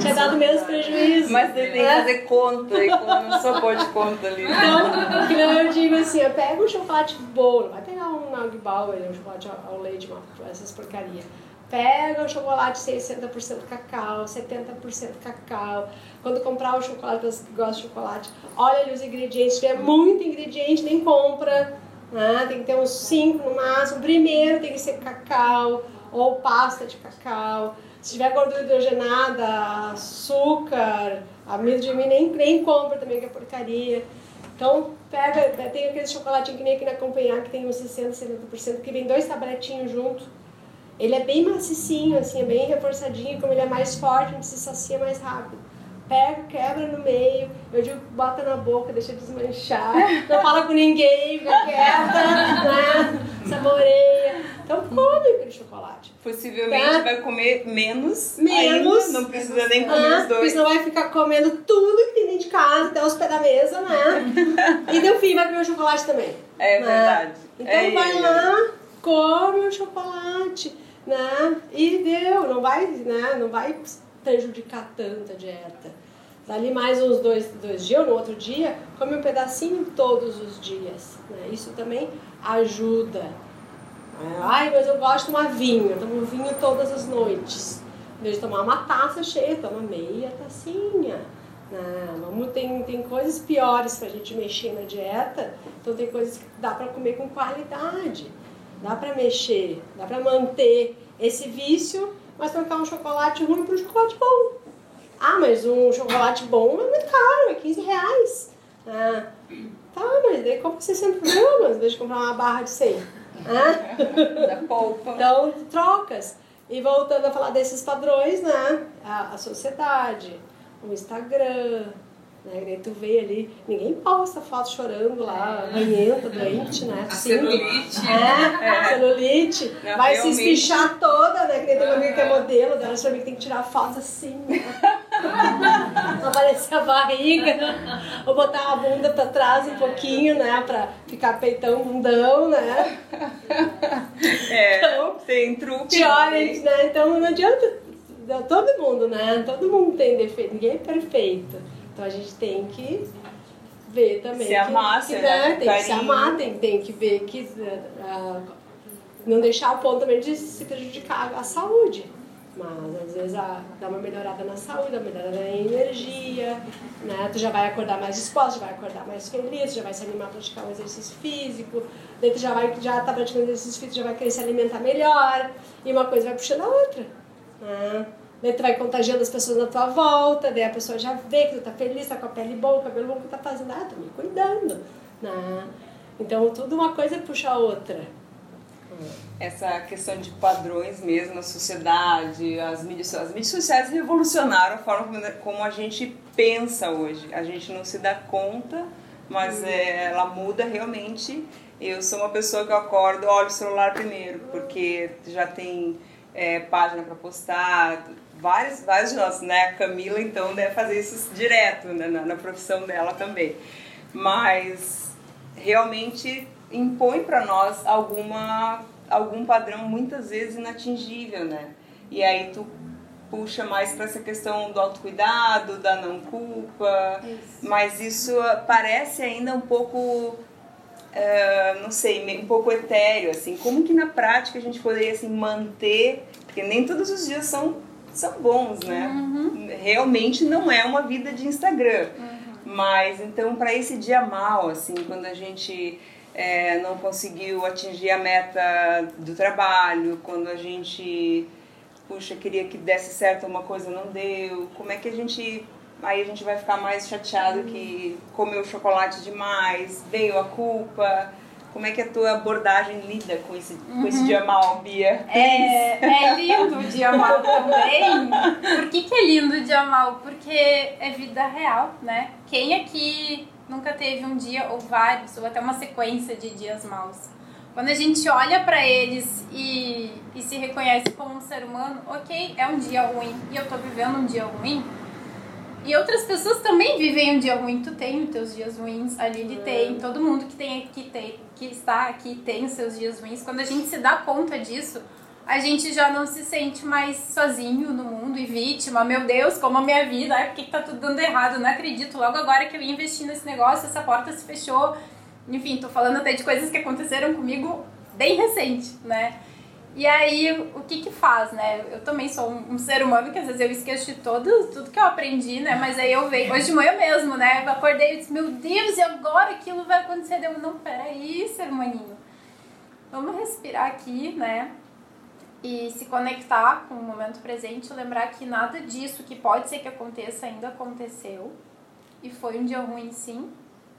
tinha dado menos prejuízo. Mas você tem que fazer conta, e não sou boa de conta ali. Então, eu digo assim, pega um chocolate bom, não vai pegar um Nog Bauer, um chocolate ao leite, essas porcarias Pega o chocolate 60% cacau, 70% cacau. Quando comprar o chocolate, você que gosta de chocolate, olha ali os ingredientes. Se tiver muito ingrediente, nem compra. Né? Tem que ter uns 5 no máximo. Primeiro tem que ser cacau ou pasta de cacau. Se tiver gordura hidrogenada, açúcar, amido de mim, nem, nem compra também, que é porcaria. Então, pega, tem aquele chocolatinho que nem aqui na acompanhar, que tem uns 60%, 70%, que vem dois tabletinhos junto ele é bem macicinho, assim, é bem reforçadinho, como ele é mais forte, a gente se sacia mais rápido. Pega, quebra no meio, eu digo, bota na boca, deixa desmanchar, não fala com ninguém, fica quieta, né? Saboreia. Então come aquele chocolate. Possivelmente tá? vai comer menos. Menos. Ainda, não precisa nem comer ah, os dois. Porque senão vai ficar comendo tudo que tem dentro de casa, até os pés da mesa, né? e no fim vai comer o chocolate também. É né? verdade. Então é vai ele. lá, come o chocolate né? E deu, não vai, né? Não vai prejudicar tanto a dieta. Dali mais uns dois, dois dias ou no outro dia, come um pedacinho todos os dias. Né? Isso também ajuda. Ai, mas eu gosto de tomar vinho, eu tomo vinho todas as noites. Em vez de tomar uma taça cheia, toma meia tacinha. Não, tem, tem coisas piores para a gente mexer na dieta, então tem coisas que dá para comer com qualidade. Dá para mexer, dá para manter esse vício, mas trocar um chocolate ruim por um chocolate bom. Ah, mas um chocolate bom é muito caro, é 15 reais. Ah, tá, mas daí compra 60 gramas, em vez de comprar uma barra de 100. Ah? Da polpa. Então, trocas. E voltando a falar desses padrões, né? A, a sociedade, o Instagram, né? E tu vê ali, ninguém posta foto chorando lá, ranhenta, doente, né? A celulite. É, é. celulite. Não, vai realmente. se espichar toda, né? Que nem tem uma amiga que é modelo, dela pra mim que tem que tirar foto assim, né? Aparecer a barriga, ou botar a bunda pra trás um pouquinho, né? Pra ficar peitão bundão, né? É, Então, tem truque. Te olhem, né? Então não adianta. Todo mundo, né? Todo mundo tem defeito, ninguém é perfeito. Então a gente tem que ver também. Se amar, que, né? Tem que se amar, tem, tem que ver que. ah, não deixar o ponto também de se prejudicar a saúde. Mas às vezes ah, dá uma melhorada na saúde, dá uma melhorada na energia, né? Tu já vai acordar mais disposto, já vai acordar mais feliz, já vai se animar a praticar um exercício físico, daí tu já vai, já tá praticando exercício físico, já vai querer se alimentar melhor, e uma coisa vai puxando a outra, né? Daí tu vai contagiando as pessoas na tua volta, daí a pessoa já vê que tu tá feliz, tá com a pele boa, o cabelo bom, que tá fazendo, ah, tô me cuidando, né? Então tudo uma coisa puxa a outra. Essa questão de padrões mesmo na sociedade, as mídias, as mídias sociais revolucionaram a forma como, a gente pensa hoje. A gente não se dá conta, mas é, ela muda realmente. Eu sou uma pessoa que eu acordo, olho o celular primeiro, porque já tem é, página para postar, vários, vários de nós, né? A Camila, então, deve fazer isso direto né? na, na profissão dela também. Mas realmente impõe para nós alguma algum padrão muitas vezes inatingível, né? E aí tu puxa mais para essa questão do autocuidado, da não culpa, mas isso parece ainda um pouco eh, não sei, um pouco etéreo, assim, como que na prática a gente poderia assim manter, porque nem todos os dias são são bons, né? Realmente não é uma vida de Instagram. Mas então para esse dia mal, assim, quando a gente é, não conseguiu atingir a meta do trabalho, quando a gente puxa queria que desse certo uma coisa não deu, como é que a gente aí a gente vai ficar mais chateado que comeu chocolate demais, veio a culpa. Como é que a tua abordagem lida com esse, com esse dia mal, Bia? É, é lindo o dia mal também. Por que, que é lindo o dia mal? Porque é vida real, né? Quem aqui nunca teve um dia, ou vários, ou até uma sequência de dias maus? Quando a gente olha pra eles e, e se reconhece como um ser humano, ok, é um dia ruim e eu tô vivendo um dia ruim. E outras pessoas também vivem um dia ruim. Tu tem os teus dias ruins, a Lili tem, todo mundo que tem aqui tem, que está aqui tem os seus dias ruins. Quando a gente se dá conta disso, a gente já não se sente mais sozinho no mundo e vítima. Meu Deus, como a minha vida, ai, por que, que tá tudo dando errado? Não acredito. Logo agora que eu ia investir nesse negócio, essa porta se fechou. Enfim, tô falando até de coisas que aconteceram comigo bem recente, né? E aí, o que que faz, né? Eu também sou um, ser humano que às vezes eu esqueço de todo, tudo que eu aprendi, né? Mas aí eu vejo, hoje de manhã mesmo, né? Eu acordei e disse, meu Deus, e agora aquilo vai acontecer? Eu, não, peraí, ser humaninho. Vamos respirar aqui, né? E se conectar com o momento presente, lembrar que nada disso que pode ser que aconteça ainda aconteceu. E foi um dia ruim, sim,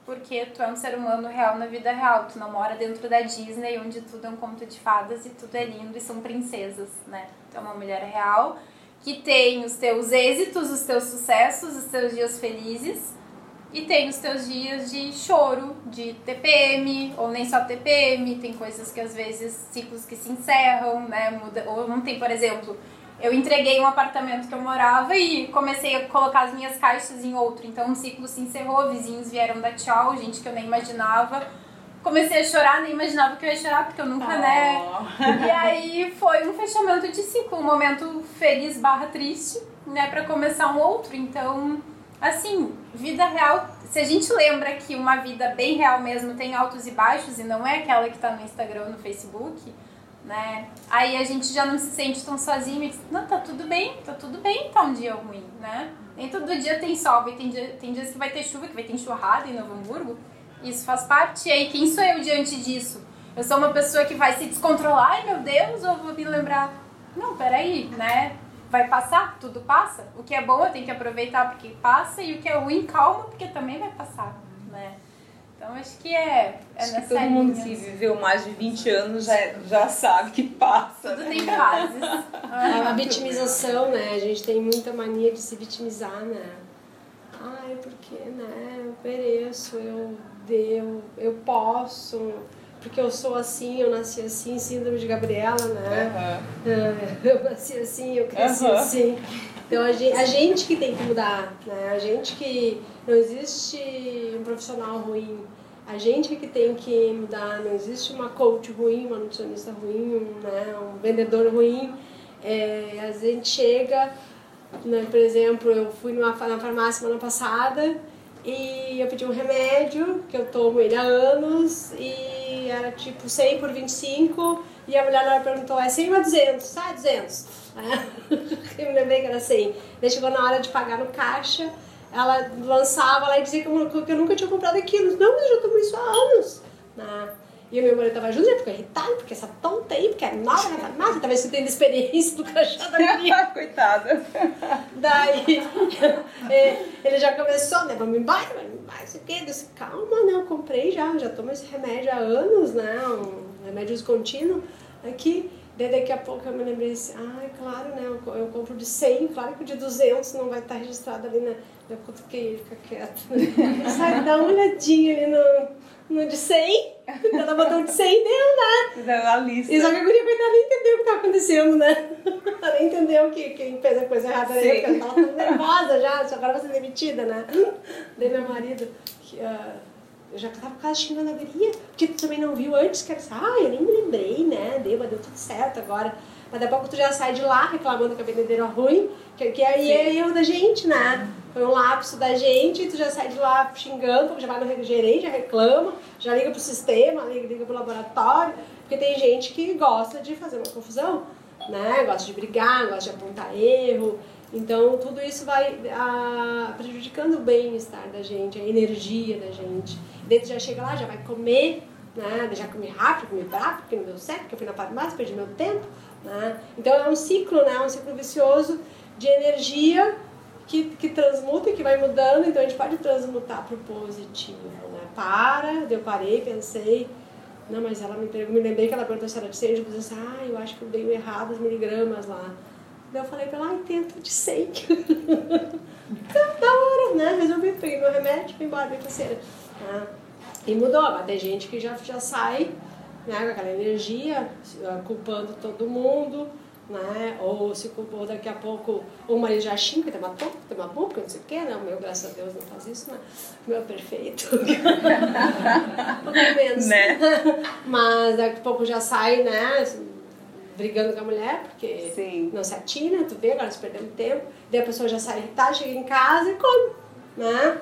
porque tu é um ser humano real na vida real. Tu não mora dentro da Disney, onde tudo é um conto de fadas e tudo é lindo e são princesas, né? Tu é uma mulher real que tem os teus êxitos, os teus sucessos, os teus dias felizes e tem os teus dias de choro, de TPM, ou nem só TPM, tem coisas que às vezes, ciclos que se encerram, né? Muda, ou não tem, por exemplo, eu entreguei um apartamento que eu morava e comecei a colocar as minhas caixas em outro. Então um ciclo se encerrou, vizinhos vieram dar tchau, gente que eu nem imaginava. Comecei a chorar, nem imaginava que eu ia chorar, porque eu nunca, né? E aí foi um fechamento de ciclo, um momento feliz barra triste, né? Pra começar um outro. Então assim, vida real, se a gente lembra que uma vida bem real mesmo tem altos e baixos e não é aquela que tá no Instagram, no Facebook, né? Aí a gente já não se sente tão sozinho e diz, não, tá tudo bem, tá tudo bem, tá um dia ruim, né? Nem todo dia tem sol, tem, dia, tem dias que vai ter chuva, que vai ter enxurrada em Novo Hamburgo. Isso faz parte. E aí, quem sou eu diante disso? Eu sou uma pessoa que vai se descontrolar, ai meu Deus, ou vou me lembrar, não, peraí, né? Vai passar, tudo passa. O que é bom eu tenho que aproveitar porque passa, e o que é ruim, calma, porque também vai passar, né? Então acho que é, é Acho nessa que todo mundo linha. que viveu mais de 20 anos já, já sabe que passa. Tudo tem fases. A, a vitimização, né? A gente tem muita mania de se vitimizar, né? Ai, porque, né? Eu mereço, eu devo, eu posso, porque eu sou assim, eu nasci assim, síndrome de Gabriela, né? É, Eu nasci assim, eu cresci Aham. assim. Então a gente, a gente que tem que mudar, né? A gente que não existe um profissional ruim. A gente que tem que mudar, não existe uma coach ruim, uma nutricionista ruim, um, né, um vendedor ruim. É, a gente chega, né, por exemplo, eu fui numa, na farmácia semana passada e eu pedi um remédio, que eu tomo ele há anos, e era tipo 100 por 25, e a mulher lá perguntou, é 100 ou 200? Ah, 200. eu me lembrei que era 100. Daí chegou na hora de pagar no caixa, ela lançava lá e dizia que eu, nunca tinha comprado aquilo. Não, mas eu já tomo isso há anos. Né? E o meu marido tava junto, ficou irritado, porque essa tonta aí, porque é nova na farmácia, talvez você tenha experiência do crachá da guria. Coitada. Daí é, ele já começou, né? Vamos embora, vamos embora, isso aqui. Eu disse, calma, né? Eu comprei já, já tomo esse remédio há anos, né? Um remédio de uso contínuo aqui. Daí daqui a pouco eu me lembrei assim, ai, claro, né? Eu, co- eu compro de 100, claro que o de 200 não vai estar registrado ali, né? Eu cutuquei ele, fica quieto. Sai, dá uma olhadinha ali no, no de 100. Ela botou de 100 deu, né? A lista. E só que a guria coitada nem entendeu o que estava acontecendo, né? Ela nem entendeu que quem fez a coisa errada Sim. porque ela tava nervosa já, só agora vai ser demitida, né? Daí meu marido, que, ah, eu já tava quase xingando a guria, porque tu também não viu antes, que era assim, ah, eu nem me lembrei, né? Deu, mas deu tudo certo agora. Mas daqui a pouco tu já sai de lá reclamando que a vendedeira é ruim, que, que aí é erro da gente, né? Foi um lapso da gente, e tu já sai de lá xingando, já vai no gerente, já reclama, já liga pro sistema, liga, liga pro laboratório, porque tem gente que gosta de fazer uma confusão, né? Gosta de brigar, gosta de apontar erro. Então, tudo isso vai ah, prejudicando o bem-estar da gente, a energia da gente. Tu já chega lá, já vai comer, né? Já comi rápido, comi bravo, porque não deu certo, porque eu fui na farmácia, perdi meu tempo, né? Então, é um ciclo, né? Um ciclo vicioso de energia que, que transmuta e que vai mudando, então a gente pode transmutar para o positivo, né? Para, eu parei, pensei, não, mas ela me perguntou, me lembrei que ela perguntou se era de 100, eu disse assim, ah, eu acho que eu dei errado os miligramas lá. Daí eu falei pra ela, ai, tenta de 100. então, da hora, né? Resolvi, peguei meu remédio, fui embora, bem parceira. Né? E mudou, mas tem gente que já, já sai né, com aquela energia, ah, culpando todo mundo, né? Ou se culpou daqui a pouco, o marido já xinga, tem uma bomba, tem uma bomba, não sei o quê, né? O meu, graças a Deus, não faz isso, né? O meu é perfeito. pouco menos. Né? Mas daqui a pouco já sai, né? Brigando com a mulher, porque Sim. não se atina, tu vê, agora nós perdemos tempo. Daí a pessoa já sai irritada, chega em casa e come, né?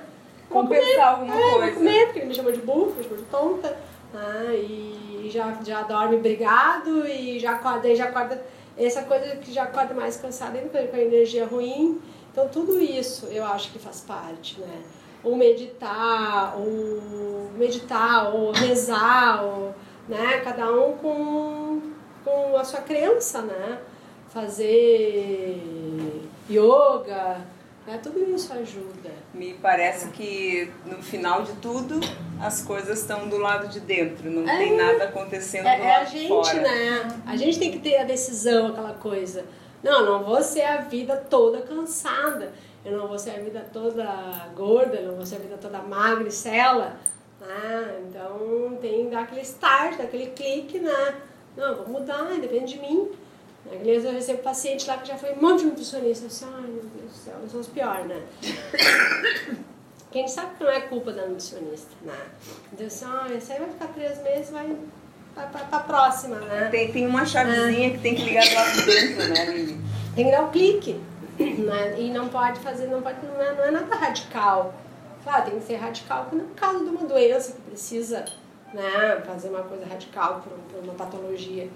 Compensar alguma é, coisa. Vou comer, porque ele me chama de burro, me chama de tonta. Né? E já, já dorme brigado e já acorda, aí já acorda. Essa coisa que já acorda mais cansada, ainda com a energia ruim. Então tudo isso eu acho que faz parte, né? Ou meditar, ou meditar, ou rezar, ou, né? Cada um com, com a sua crença, né? Fazer yoga, né? Tudo isso ajuda. Me parece que no final de tudo as coisas estão do lado de dentro, não É. tem nada acontecendo do É, é a lado de gente, fora. né? A gente tem que ter a decisão, aquela coisa. Não, não vou ser a vida toda cansada. Eu não vou ser a vida toda gorda, eu não vou ser a vida toda magra e cela. Né? Então tem que dar aquele start, dar aquele clique, né? Não, vou mudar, depende de mim. Às vezes eu recebo paciente lá que já foi um monte de nutricionista. Eu disse, ai meu Deus do céu, eu sou os piores, né? Quem sabe que não é culpa da nutricionista, né? Então, assim, ah, esse aí vai ficar três meses, vai pra, pra, pra próxima, né? Tem, tem uma chavezinha que tem que ligar lá dentro, né, Lili? Tem que dar o clique, Né? E não pode fazer, não, pode, não, é, não é nada radical. Claro, tem que ser radical quando é por causa de uma doença que precisa né, fazer uma coisa radical para uma patologia.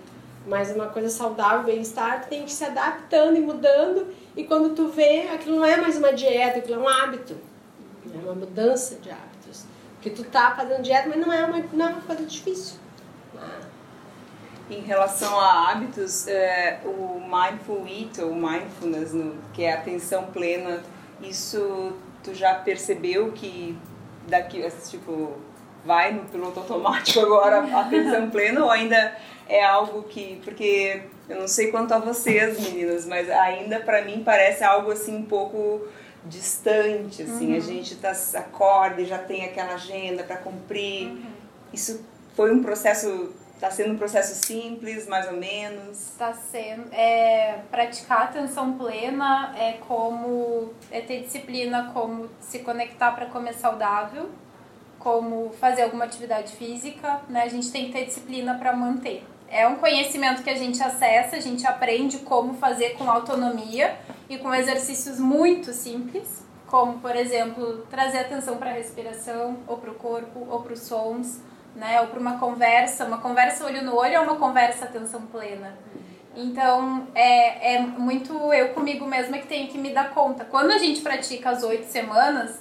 Mas uma coisa saudável, bem-estar, tem que se adaptando e mudando. E quando tu vê, aquilo não é mais uma dieta, aquilo é um hábito. É uma mudança de hábitos. Porque tu tá fazendo dieta, mas não é uma, não é uma coisa difícil. Em relação a hábitos, é, o mindful eat ou mindfulness, no, que é atenção plena, isso tu já percebeu que daqui, tipo, vai no piloto automático agora, atenção plena, ou ainda é algo que, porque eu não sei quanto a vocês, meninas, mas ainda para mim parece algo assim um pouco distante, assim, uhum. a gente tá acorda e já tem aquela agenda para cumprir. Uhum. Isso foi um processo Está sendo um processo simples, mais ou menos? Está sendo. É, praticar atenção plena é como é ter disciplina, como se conectar para comer saudável, como fazer alguma atividade física, né? A gente tem que ter disciplina para manter. É um conhecimento que a gente acessa, a gente aprende como fazer com autonomia e com exercícios muito simples, como, por exemplo, trazer atenção para a respiração, ou para o corpo, ou para os sons né? Ou para uma conversa, uma conversa olho no olho ou uma conversa atenção plena. Então, é, é muito eu comigo mesma que tenho que me dar conta. Quando a gente pratica as oito semanas,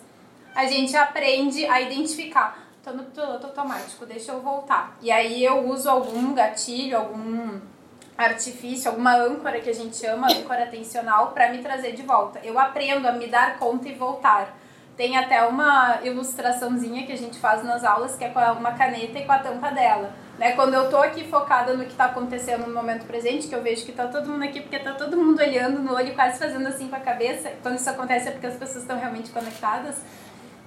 a gente aprende a identificar. Tô no piloto automático, deixa eu voltar. E aí eu uso algum gatilho, algum artifício, alguma âncora que a gente chama, âncora atencional, para me trazer de volta. Eu aprendo a me dar conta e voltar. Tem até uma ilustraçãozinha que a gente faz nas aulas, que é com uma caneta e com a tampa dela. Né? Quando eu tô aqui focada no que está acontecendo no momento presente, que eu vejo que tá todo mundo aqui, porque tá todo mundo olhando no olho, quase fazendo assim com a cabeça. Quando isso acontece é porque as pessoas estão realmente conectadas.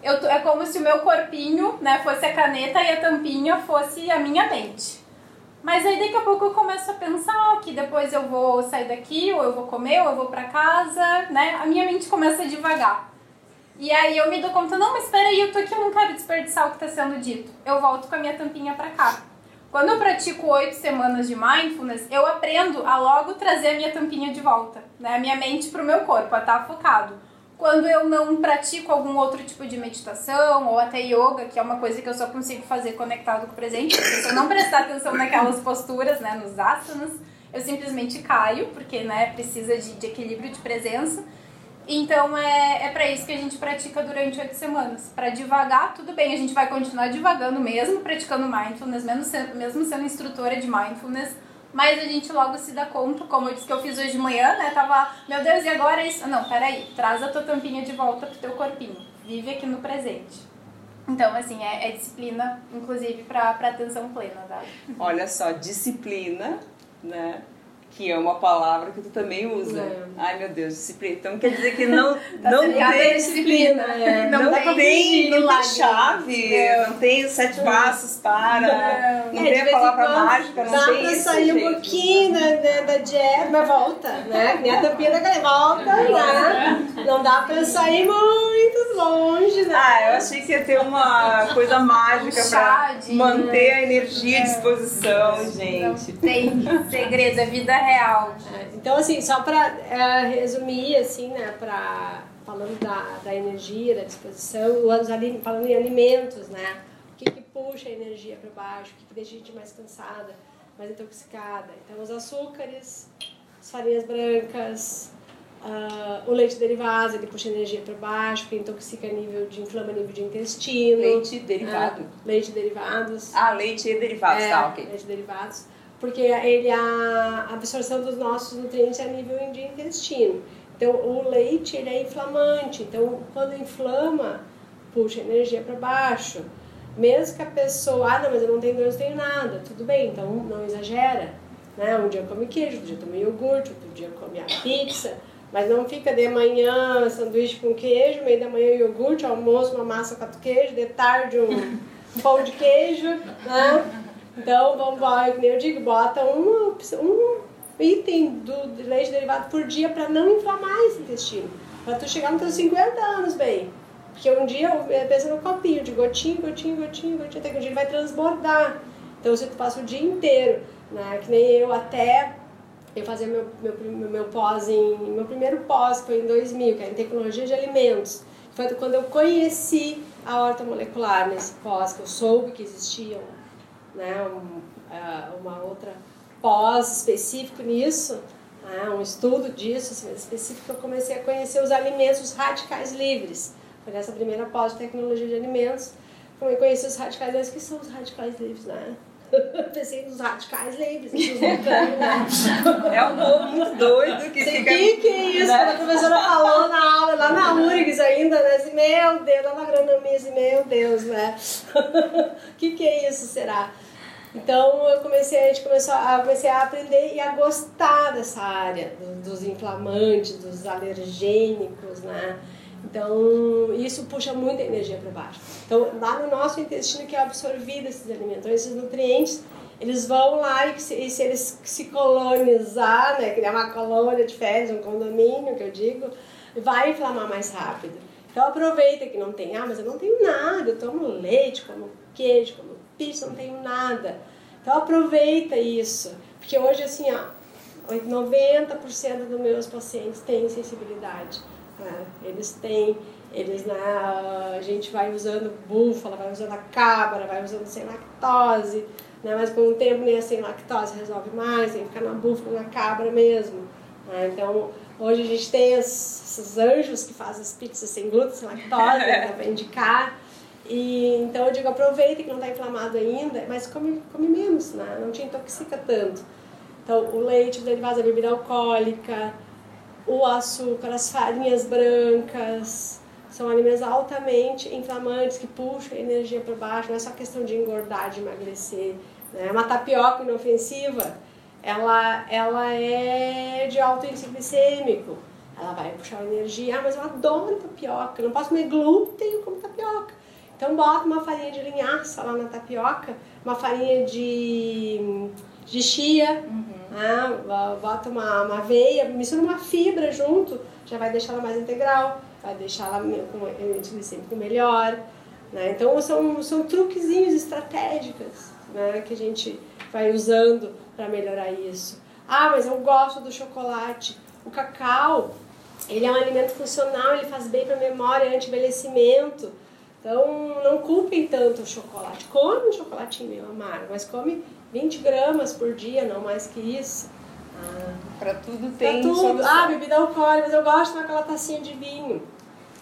Eu é como se o meu corpinho né, fosse a caneta e a tampinha fosse a minha mente. Mas aí daqui a pouco eu começo a pensar que depois eu vou sair daqui, ou eu vou comer, ou eu vou para casa, né? A minha mente começa a devagar. E aí eu me dou conta, não, mas espera aí, eu tô aqui, eu não quero desperdiçar o que está sendo dito. Eu volto com a minha tampinha para cá. Quando eu pratico oito semanas de mindfulness, eu aprendo a logo trazer a minha tampinha de volta, né? A minha mente pro meu corpo, a estar tá focado. Quando eu não pratico algum outro tipo de meditação ou até yoga, que é uma coisa que eu só consigo fazer conectado com o presente, se eu não prestar atenção naquelas posturas, né, nos asanas, eu simplesmente caio, porque, né, precisa de, de equilíbrio de presença. Então é, é para isso que a gente pratica durante oito semanas. Para devagar, tudo bem, a gente vai continuar devagando mesmo, praticando mindfulness, mesmo sendo, mesmo sendo instrutora de mindfulness, mas a gente logo se dá conta, como eu disse que eu fiz hoje de manhã, né? Tava, meu Deus, e agora é isso? Não, peraí, traz a tua tampinha de volta pro teu corpinho. Vive aqui no presente. Então, assim, é, é disciplina, inclusive, para atenção plena, tá? Olha só, disciplina, né? Que é uma palavra que tu também usa. É. Ai, meu Deus, disciplina. Então quer dizer que não, tá não tem disciplina. É. Não, não, tem, tem, não tem chave, não. não tem sete passos para, não, não é, tem a palavra mágica, não dá tem pra sair um pouquinho né, da dieta, mas volta, né? Minha tampinha da galera, volta lá. Não dá pra sair muito longe, né? Ah, eu achei que ia ter uma coisa mágica um pra manter a energia à disposição, gente. Não tem segredo, é vida real. Então, assim, só para é, resumir, assim, né, pra, falando da, da energia, da disposição, falando em alimentos, né, o que, que puxa a energia para baixo, o que, que deixa a gente mais cansada, mais intoxicada. Então, os açúcares, as farinhas brancas, uh, o leite derivado, ele puxa a energia para baixo, que intoxica nível de inflama nível de intestino. Leite derivado. Uh, leite derivados. Ah, leite e derivados, é, tá, ok. Leite derivados porque ele a absorção dos nossos nutrientes é a nível de intestino. Então, o leite ele é inflamante. Então, quando inflama, puxa energia para baixo. Mesmo que a pessoa, ah, não, mas eu não tenho dor, não tenho nada. Tudo bem, então não exagera. Né? Um dia come queijo, outro dia come iogurte, outro dia come a pizza. Mas não fica de manhã sanduíche com queijo, meio da manhã iogurte, almoço uma massa com queijo, de tarde um, um pão de queijo, né? Então, vamos, como eu digo, bota um, um item do leite derivado por dia para não inflamar esse intestino. Para tu chegar nos teus 50 anos bem. Porque um dia, pensa no copinho de gotinho, gotinho, gotinho, gotinho, até que um dia ele vai transbordar. Então, se tu passa o dia inteiro, né, que nem eu até Eu fazia meu, meu, meu pós em. Meu primeiro pós foi em 2000, que é em tecnologia de alimentos. Foi quando eu conheci a horta molecular nesse pós, que eu soube que existia né, um, uh, uma outra pós específico nisso, né, um estudo disso assim, específico, eu comecei a conhecer os alimentos radicais livres. Foi nessa primeira pós de tecnologia de alimentos eu conheci os radicais livres. Que são os radicais livres, né? Pensei nos radicais livres? É um povo muito doido que Sei fica... que que é isso? né? Quando a professora falou na aula, lá na URGS ainda, né? Assim, meu Deus, lá na agronomia, assim, meu Deus, né? O que que é isso, será? Então eu comecei, a gente começou a, comecei a aprender e a gostar dessa área, do- dos inflamantes, dos alergênicos, né? Então isso puxa muita energia para baixo. Então lá no nosso intestino que é absorvido esses alimentos, então, esses nutrientes, eles vão lá e se, e se eles se colonizar, né, criar uma colônia de fezes, um condomínio que eu digo, vai inflamar mais rápido. Então aproveita que não tem, ah, mas eu não tenho nada, eu tomo leite, como queijo, como pizza, não tenho nada. Então aproveita isso, porque hoje assim, ó, 90% dos meus pacientes têm sensibilidade. né? Eles têm, eles, né, a gente vai usando búfala, vai usando a cabra, vai usando sem lactose, né? mas com o tempo nem a sem lactose resolve mais, tem que ficar na búfala, na cabra mesmo. né? Então, hoje a gente tem esses anjos que fazem as pizzas sem glúten, sem lactose, né, para indicar. E, então eu digo, aproveita que não está inflamado ainda, mas come, come menos, né? não te intoxica tanto. Então, o leite, os derivados da bebida alcoólica, o açúcar, as farinhas brancas, são alimentos altamente inflamantes que puxam a energia para baixo, não é só questão de engordar, de emagrecer. Né? Uma tapioca inofensiva, ela, ela é de alto índice glicêmico, ela vai puxar energia. Ah, mas eu adoro tapioca, não posso comer glúten, como tapioca. Então bota uma farinha de linhaça lá na tapioca, uma farinha de, de chia, né? Bo- bota uma, uma aveia, mistura uma fibra junto, já vai deixar ela mais integral, vai deixar ela com índice glicêmico melhor. Né? Então são, são truquezinhos estratégicos né? que a gente vai usando para melhorar isso. Ah, mas eu gosto do chocolate. O cacau, ele é um alimento funcional, ele faz bem para a memória, anti-envelhecimento. Então, não culpem tanto o chocolate. Come um chocolatinho meio amargo, mas come 20 gramas por dia, não mais que isso. Ah, Pra tudo Pra tem tudo. solução. Ah, bebida alcoólica, mas eu gosto de aquela tacinha de vinho.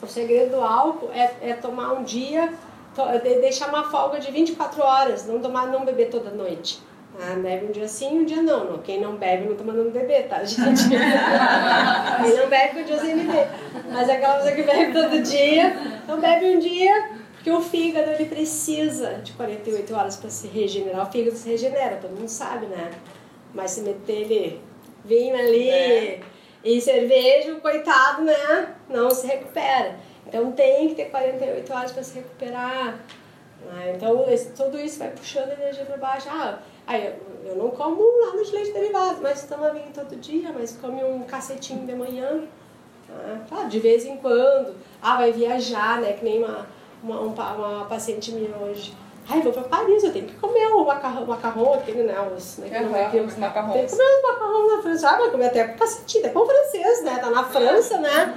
O segredo do álcool é, é tomar um dia, to- de- deixar uma folga de 24 horas, não tomar, não beber toda noite. Ah, bebe um dia sim, um dia não. não. Quem não bebe não tá mandando beber, tá, gente? Quem não bebe, um dia sem beber. Mas aquela pessoa que bebe todo dia, então bebe um dia, porque o fígado ele precisa de 48 horas para se regenerar. O fígado se regenera, todo mundo sabe, né? Mas se meter ele vinho ali É. e cerveja, coitado, né? Não se recupera. Então tem que ter 48 horas para se recuperar. né? Então esse- tudo isso vai puxando a energia para baixo. Ah, aí eu, eu não como nada de leite derivado, mas toma vinho todo dia, mas come um cacetinho de manhã. Ah, claro, de vez em quando. Ah, vai viajar, né? Que nem uma, uma, um uma paciente minha hoje. Ai, vou pra Paris, eu tenho que comer o macarrão, macarrão aquele, né? Os, né, Aham, os macarrões. Tem que comer os macarrão na França. Ah, vai comer até cacetinho, é pão francês, né? Tá na França, né?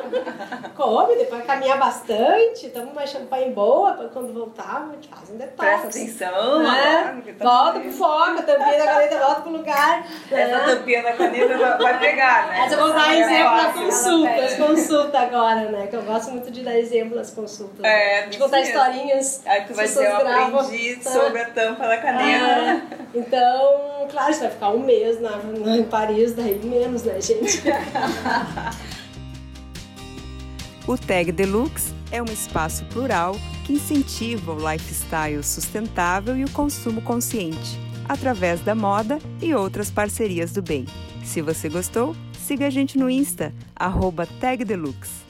Come, depois caminhar bastante, toma uma champanhe boa, pra quando voltar, a gente faz um detox. Presta atenção. né? tá Volta pro foco, a tampinha da caneta volta pro lugar. Essa né? tampinha da caneta vai- pegar, né? Mas eu vou dar É exemplo na fácil. consulta, consultas agora, né? Que eu gosto muito de dar exemplo nas consultas. É, de contar isso mesmo. historinhas. Aí tu vai as dizer, eu aprendi tá? sobre a tampa da caneta. É, então, claro, você vai ficar um mês na, na- em Paris, daí menos, né, gente? O Tag Deluxe é um espaço plural que incentiva o lifestyle sustentável e o consumo consciente, através da moda e outras parcerias do bem. Se você gostou, siga a gente no Insta, arroba Tag Deluxe.